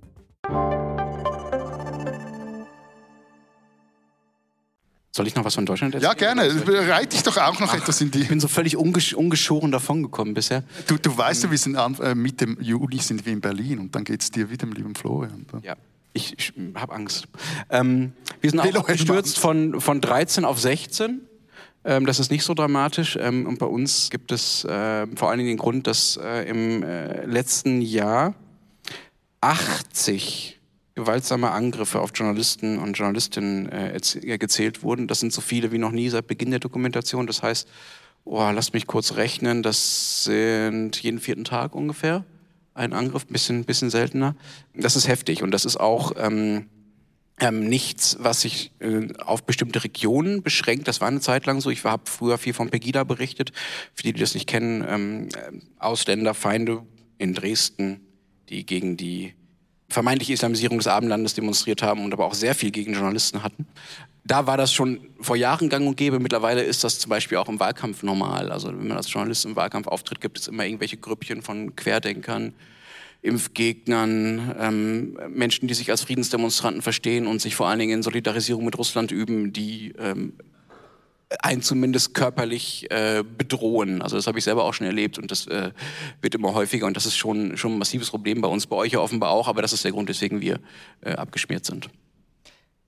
Soll ich noch was von Deutschland erzählen? Ja, gerne. Reite ich doch auch noch Ach, etwas in die. Ich bin so völlig ungesch ungeschoren davongekommen bisher. Du, du weißt ja, wir sind an, äh, Mitte Juli sind wir in Berlin und dann geht es dir wieder, lieben Florian. Ja. Ich, ich habe Angst. Ähm, wir sind auch gestürzt von, von 13 auf 16. Ähm, das ist nicht so dramatisch. Ähm, und bei uns gibt es äh, vor allen Dingen den Grund, dass äh, im äh, letzten Jahr 80 gewaltsame Angriffe auf Journalisten und Journalistinnen äh, äh, gezählt wurden. Das sind so viele wie noch nie seit Beginn der Dokumentation. Das heißt, oh, lasst mich kurz rechnen, das sind jeden vierten Tag ungefähr ein Angriff, ein bisschen, bisschen seltener. Das ist heftig und das ist auch ähm, ähm, nichts, was sich äh, auf bestimmte Regionen beschränkt. Das war eine Zeit lang so. Ich habe früher viel von Pegida berichtet. Für die, die das nicht kennen, ähm, äh, Ausländerfeinde in Dresden, die gegen die vermeintliche Islamisierung des Abendlandes demonstriert haben und aber auch sehr viel gegen Journalisten hatten. Da war das schon vor Jahren gang und gäbe. Mittlerweile ist das zum Beispiel auch im Wahlkampf normal. Also wenn man als Journalist im Wahlkampf auftritt, gibt es immer irgendwelche Grüppchen von Querdenkern, Impfgegnern, ähm, Menschen, die sich als Friedensdemonstranten verstehen und sich vor allen Dingen in Solidarisierung mit Russland üben, die ähm, einen zumindest körperlich äh, bedrohen. Also das habe ich selber auch schon erlebt und das äh, wird immer häufiger und das ist schon, schon ein massives Problem bei uns, bei euch ja offenbar auch, aber das ist der Grund, weswegen wir äh, abgeschmiert sind.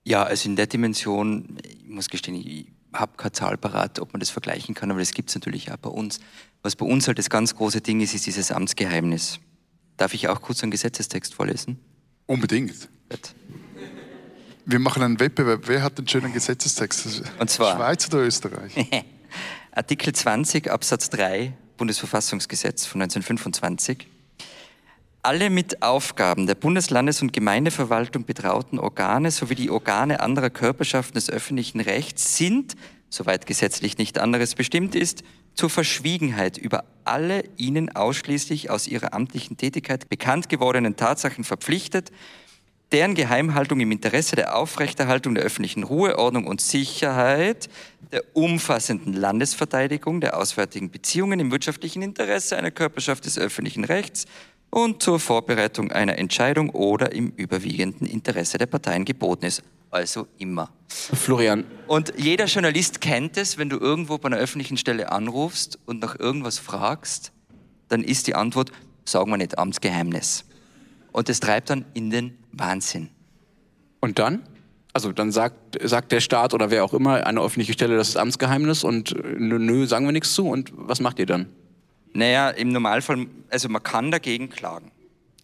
Ja, also in der Dimension, ich muss gestehen, ich habe keine Zahl parat, ob man das vergleichen kann, aber das gibt es natürlich auch bei uns. Was bei uns halt das ganz große Ding ist, ist dieses Amtsgeheimnis. Darf ich auch kurz einen Gesetzestext vorlesen? Unbedingt. Gut. Wir machen einen Wettbewerb. Wer hat den schönen Gesetzestext? Und zwar Schweiz oder Österreich? Artikel 20 Absatz 3 Bundesverfassungsgesetz von 1925. Alle mit Aufgaben der Bundes-, Landes- und Gemeindeverwaltung betrauten Organe sowie die Organe anderer Körperschaften des öffentlichen Rechts sind, soweit gesetzlich nicht anderes bestimmt ist, zur Verschwiegenheit über alle ihnen ausschließlich aus ihrer amtlichen Tätigkeit bekannt gewordenen Tatsachen verpflichtet, deren Geheimhaltung im Interesse der Aufrechterhaltung der öffentlichen Ruhe, Ordnung und Sicherheit, der umfassenden Landesverteidigung, der auswärtigen Beziehungen im wirtschaftlichen Interesse einer Körperschaft des öffentlichen Rechts und zur Vorbereitung einer Entscheidung oder im überwiegenden Interesse der Parteien geboten ist. Also immer. Florian, Und jeder Journalist kennt es, wenn du irgendwo bei einer öffentlichen Stelle anrufst und nach irgendwas fragst, dann ist die Antwort, sagen wir nicht, Amtsgeheimnis. Und das treibt dann in den Wahnsinn. und dann? Also dann sagt, sagt der Staat oder wer auch immer, eine öffentliche Stelle, das ist Amtsgeheimnis und äh, nö, nö, sagen wir nichts zu. Und was macht ihr dann? Naja, im Normalfall, also man kann dagegen klagen.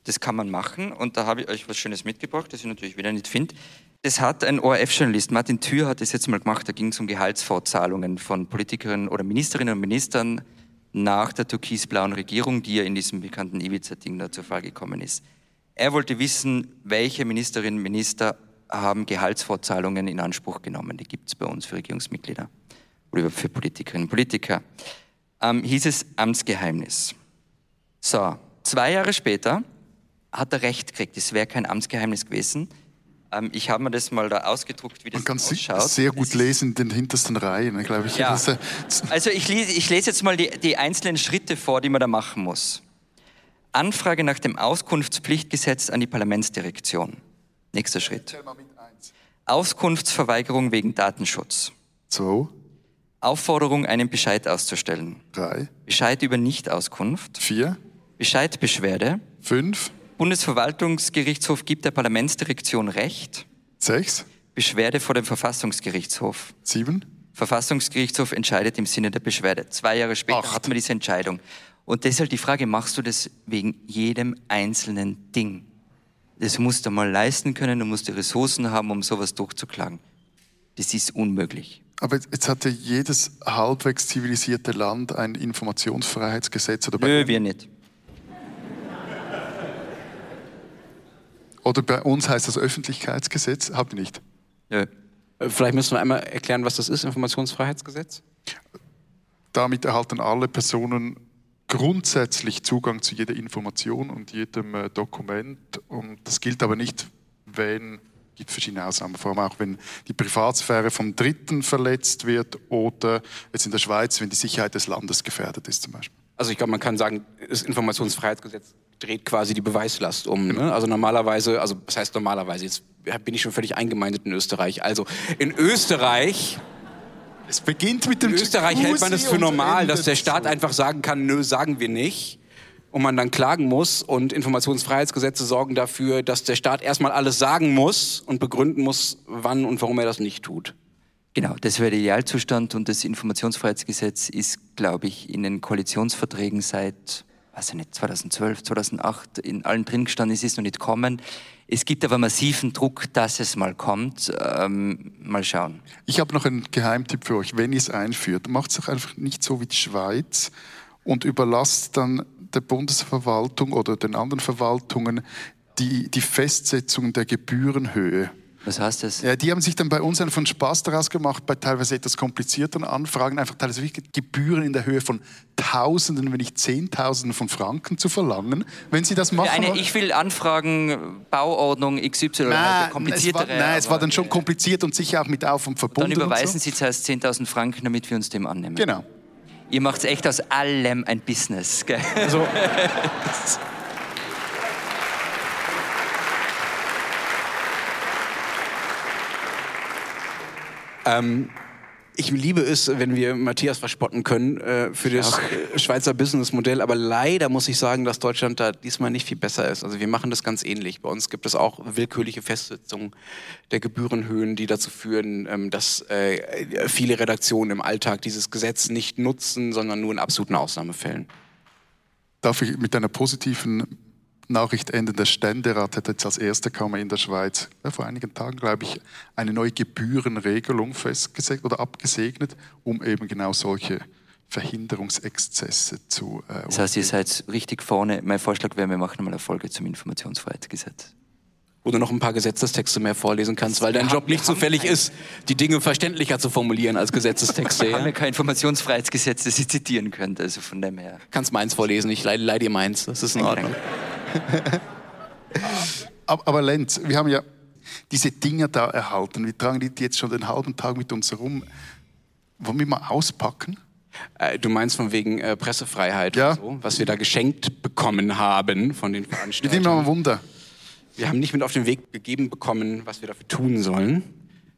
Das kann man machen und da habe ich euch was Schönes mitgebracht, das ich natürlich wieder nicht finde. Das hat ein ORF-Journalist, Martin Thür hat das jetzt mal gemacht, da ging es um Gehaltsfortzahlungen von Politikerinnen oder Ministerinnen und Ministern nach der türkisblauen Regierung, die ja in diesem bekannten Ibiza-Ding da zur Fall gekommen ist. Er wollte wissen, welche Ministerinnen und Minister haben Gehaltsfortzahlungen in Anspruch genommen. Die gibt es bei uns für Regierungsmitglieder oder für Politikerinnen und Politiker. Ähm, hieß es Amtsgeheimnis. So, zwei Jahre später hat er recht gekriegt, es wäre kein Amtsgeheimnis gewesen. Ähm, ich habe mir das mal da ausgedruckt, wie das Man kann ausschaut. sehr gut lesen in den hintersten Reihen, glaube ich. Ja. Also ich lese, ich lese jetzt mal die, die einzelnen Schritte vor, die man da machen muss. Anfrage nach dem Auskunftspflichtgesetz an die Parlamentsdirektion. Nächster Schritt. Auskunftsverweigerung wegen Datenschutz. Zwei, Aufforderung, einen Bescheid auszustellen. drei, Bescheid über Nichtauskunft. vier, Bescheidbeschwerde. fünf, Bundesverwaltungsgerichtshof gibt der Parlamentsdirektion Recht. sechs, Beschwerde vor dem Verfassungsgerichtshof. sieben, Verfassungsgerichtshof entscheidet im Sinne der Beschwerde. Zwei Jahre später Acht. hat man diese Entscheidung. Und deshalb die Frage, machst du das wegen jedem einzelnen Ding? Das musst du mal leisten können, du musst die Ressourcen haben, um sowas durchzuklagen. Das ist unmöglich. Aber jetzt- hatte jedes halbwegs zivilisierte Land ein Informationsfreiheitsgesetz oder bei, Nö, wir nicht. oder bei uns heißt das Öffentlichkeitsgesetz. Habt ihr nicht? Nö. Äh, Vielleicht müssen wir einmal erklären, was das ist, Informationsfreiheitsgesetz. Damit erhalten alle Personen grundsätzlich Zugang zu jeder Information und jedem äh, Dokument. Und das gilt aber nicht, wenn, gibt verschiedene Ausnahmen, vor allem auch wenn die Privatsphäre vom Dritten verletzt wird oder jetzt in der Schweiz, wenn die Sicherheit des Landes gefährdet ist zum Beispiel. Also ich glaube, man kann sagen, das Informationsfreiheitsgesetz dreht quasi die Beweislast um. Ne? Also normalerweise, also was heißt normalerweise, jetzt bin ich schon völlig eingemeindet in Österreich. Also in Österreich, Es beginnt mit in dem Österreich hält man es für normal, dass der Staat so. einfach sagen kann, nö, sagen wir nicht. Und man dann klagen muss und Informationsfreiheitsgesetze sorgen dafür, dass der Staat erstmal alles sagen muss und begründen muss, wann und warum er das nicht tut. Genau, das wäre der Idealzustand und das Informationsfreiheitsgesetz ist, glaube ich, in den Koalitionsverträgen seit, ich nicht, 2012, 2008 in allen drin gestanden, es ist noch nicht kommen. Es gibt aber massiven Druck, dass es mal kommt. Ähm, mal schauen. Ich habe noch einen Geheimtipp für euch. Wenn ihr es einführt, macht es doch einfach nicht so wie die Schweiz und überlasst dann der Bundesverwaltung oder den anderen Verwaltungen die, die Festsetzung der Gebührenhöhe. Was heißt das? Ja, die haben sich dann bei uns einen von Spaß daraus gemacht, bei teilweise etwas komplizierteren Anfragen, einfach teilweise wirklich Gebühren in der Höhe von Tausenden, wenn nicht Zehntausenden von Franken zu verlangen, wenn sie das machen. Eine, ich will anfragen, Bauordnung XY, oder nein, halt es war, kompliziertere. nein, es war dann schon kompliziert und sicher auch mit Aufwand verbunden. Dann und überweisen so. Sie zuerst 10.000 Franken, damit wir uns dem annehmen. Genau. Ihr macht echt aus allem ein Business. Gell? Also, ähm, ich liebe es, wenn wir Matthias verspotten können äh, für das äh, Schweizer Businessmodell, aber leider muss ich sagen, dass Deutschland da diesmal nicht viel besser ist. Also wir machen das ganz ähnlich. Bei uns gibt es auch willkürliche Festsetzungen der Gebührenhöhen, die dazu führen, ähm, dass äh, viele Redaktionen im Alltag dieses Gesetz nicht nutzen, sondern nur in absoluten Ausnahmefällen. Darf ich mit einer positiven Nachricht enden? Der Ständerat hat jetzt als erster Kammer in der Schweiz ja, vor einigen Tagen, glaube ich, eine neue Gebührenregelung festgesetzt oder abgesegnet, um eben genau solche Verhinderungsexzesse zu äh, Das heißt, ihr seid richtig vorne. Mein Vorschlag wäre, wir machen mal eine Folge zum Informationsfreiheitsgesetz. wo du noch ein paar Gesetzestexte mehr vorlesen kannst, weil dein Job nicht zufällig ist, die Dinge verständlicher zu formulieren als Gesetzestexte. Wir haben ja kein Informationsfreiheitsgesetz, das ihr zitieren könnt, also von dem her. Kannst meins vorlesen, ich leide, leide dir meins, das ist in Ordnung. aber, aber Lenz, wir haben ja diese Dinger da erhalten. Wir tragen die jetzt schon den halben Tag mit uns herum. Wollen wir mal auspacken? Äh, du meinst von wegen äh, Pressefreiheit Ja. so, was wir da geschenkt bekommen haben von den Wir nehmen Veranstaltern. mal ein Wunder. Wir haben nicht mit auf den Weg gegeben bekommen, was wir dafür tun sollen.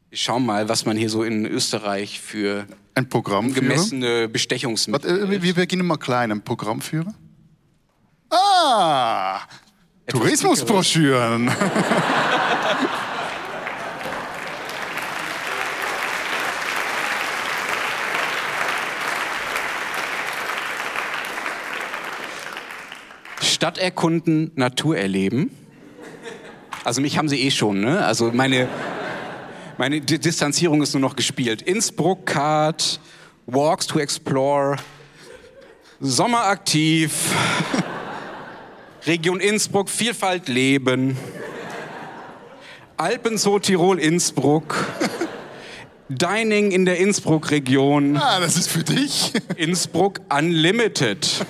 Wir schauen mal, was man hier so in Österreich für Ein Programmführer. gemessene Bestechungsmittel. Warte, äh, wir beginnen mal klein. Ein Programmführer. Ah! Tourismusbroschüren. Stadt erkunden, Natur erleben. Also mich haben sie eh schon, ne? Also meine, meine Di- Distanzierung ist nur noch gespielt. Innsbruck Card, Walks to Explore, Sommeraktiv, Region Innsbruck, Vielfalt leben, Alpenzoo Tirol Innsbruck, Dining in der Innsbruck-Region, Ah, das ist für dich. Innsbruck Unlimited.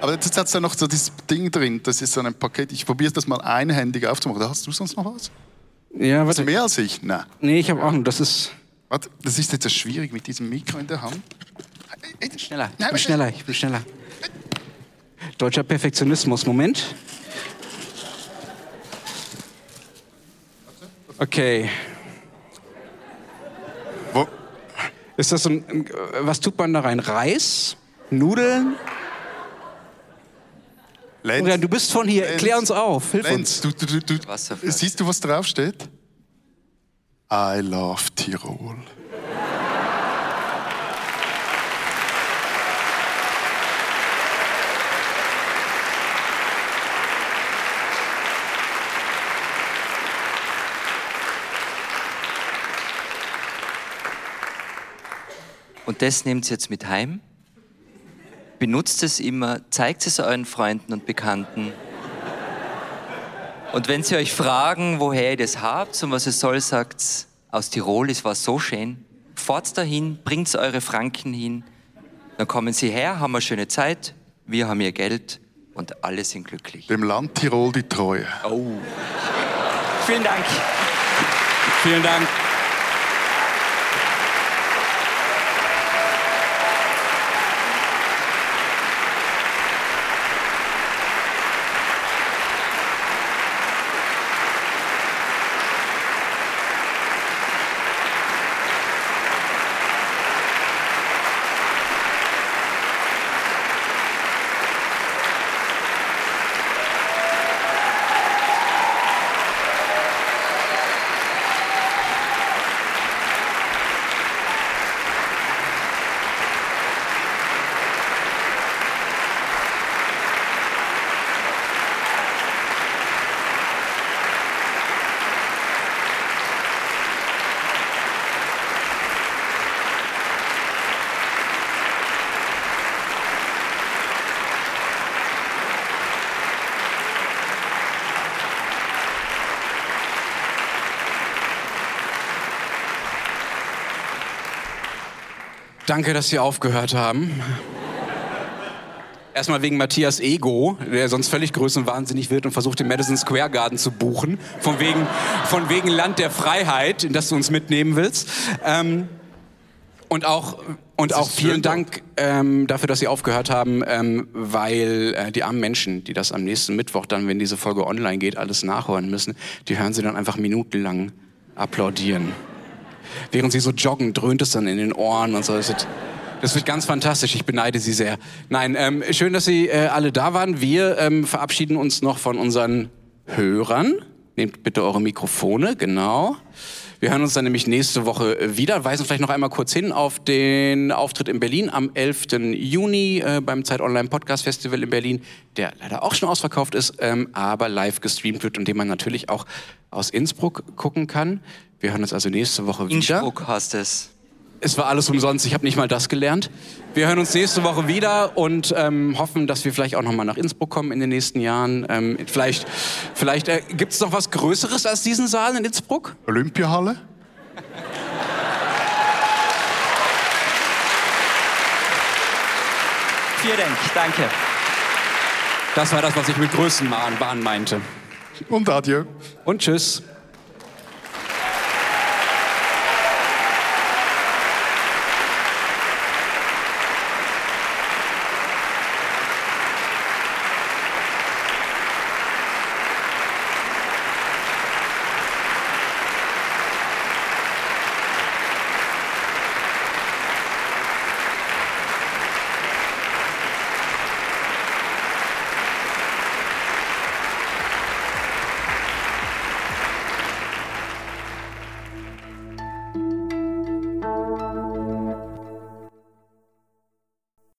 Aber jetzt hat es da noch so dieses Ding drin. Das ist so ein Paket. Ich probiere das mal einhändig aufzumachen. Da hast du sonst noch was? Ja, Hast warte. du mehr als ich? Nein. Nee, ich habe auch noch, das ist... Warte, das ist jetzt so schwierig mit diesem Mikro in der Hand. Schneller, ich Nein, bin schneller, ich bin schneller. Deutscher Perfektionismus, Moment. Okay. Wo? Ist das so ein, was tut man da rein? Reis? Nudeln? Florian, Lenz, du bist von hier, Lenz. klär uns auf, hilf uns. Lenz du, du, du, du, siehst du, was draufsteht? I love Tirol. Und das nehmt ihr jetzt mit heim, benutzt es immer, zeigt es euren Freunden und Bekannten. Und wenn sie euch fragen, woher ihr das habt und was es soll, sagt aus Tirol, es war so schön. Fahrt dahin, bringt eure Franken hin, dann kommen sie her, haben eine schöne Zeit, wir haben ihr Geld und alle sind glücklich. Dem Land Tirol die Treue. Oh. Vielen Dank. Vielen Dank. Danke, dass Sie aufgehört haben. Erstmal wegen Matthias Ego, der sonst völlig größenwahnsinnig wird und versucht, den Madison Square Garden zu buchen. Von wegen, von wegen Land der Freiheit, in das du uns mitnehmen willst. Ähm, und auch, und Das auch ist schön vielen Dank ähm, dafür, dass Sie aufgehört haben, ähm, weil äh, die armen Menschen, die das am nächsten Mittwoch dann, wenn diese Folge online geht, alles nachhören müssen, die hören sie dann einfach minutenlang applaudieren. Während sie so joggen, dröhnt es dann in den Ohren und so. Das wird, ganz fantastisch. Ich beneide Sie sehr. Nein, ähm, schön, dass Sie äh, alle da waren. Wir ähm, verabschieden uns noch von unseren Hörern. Nehmt bitte eure Mikrofone, genau. Wir hören uns dann nämlich nächste Woche wieder. Weisen vielleicht noch einmal kurz hin auf den Auftritt in Berlin am 11. Juni äh, beim Zeit Online Podcast Festival in Berlin, der leider auch schon ausverkauft ist, ähm, aber live gestreamt wird und den man natürlich auch aus Innsbruck gucken kann. Wir hören uns also nächste Woche wieder. Innsbruck heißt es. Es war alles umsonst, ich habe nicht mal das gelernt. Wir hören uns nächste Woche wieder und ähm, hoffen, dass wir vielleicht auch noch mal nach Innsbruck kommen in den nächsten Jahren. Ähm, vielleicht vielleicht äh, gibt es noch was Größeres als diesen Saal in Innsbruck? Olympiahalle? Vielen Dank, danke. Das war das, was ich mit Größenwahn meinte. Und adieu. Und tschüss.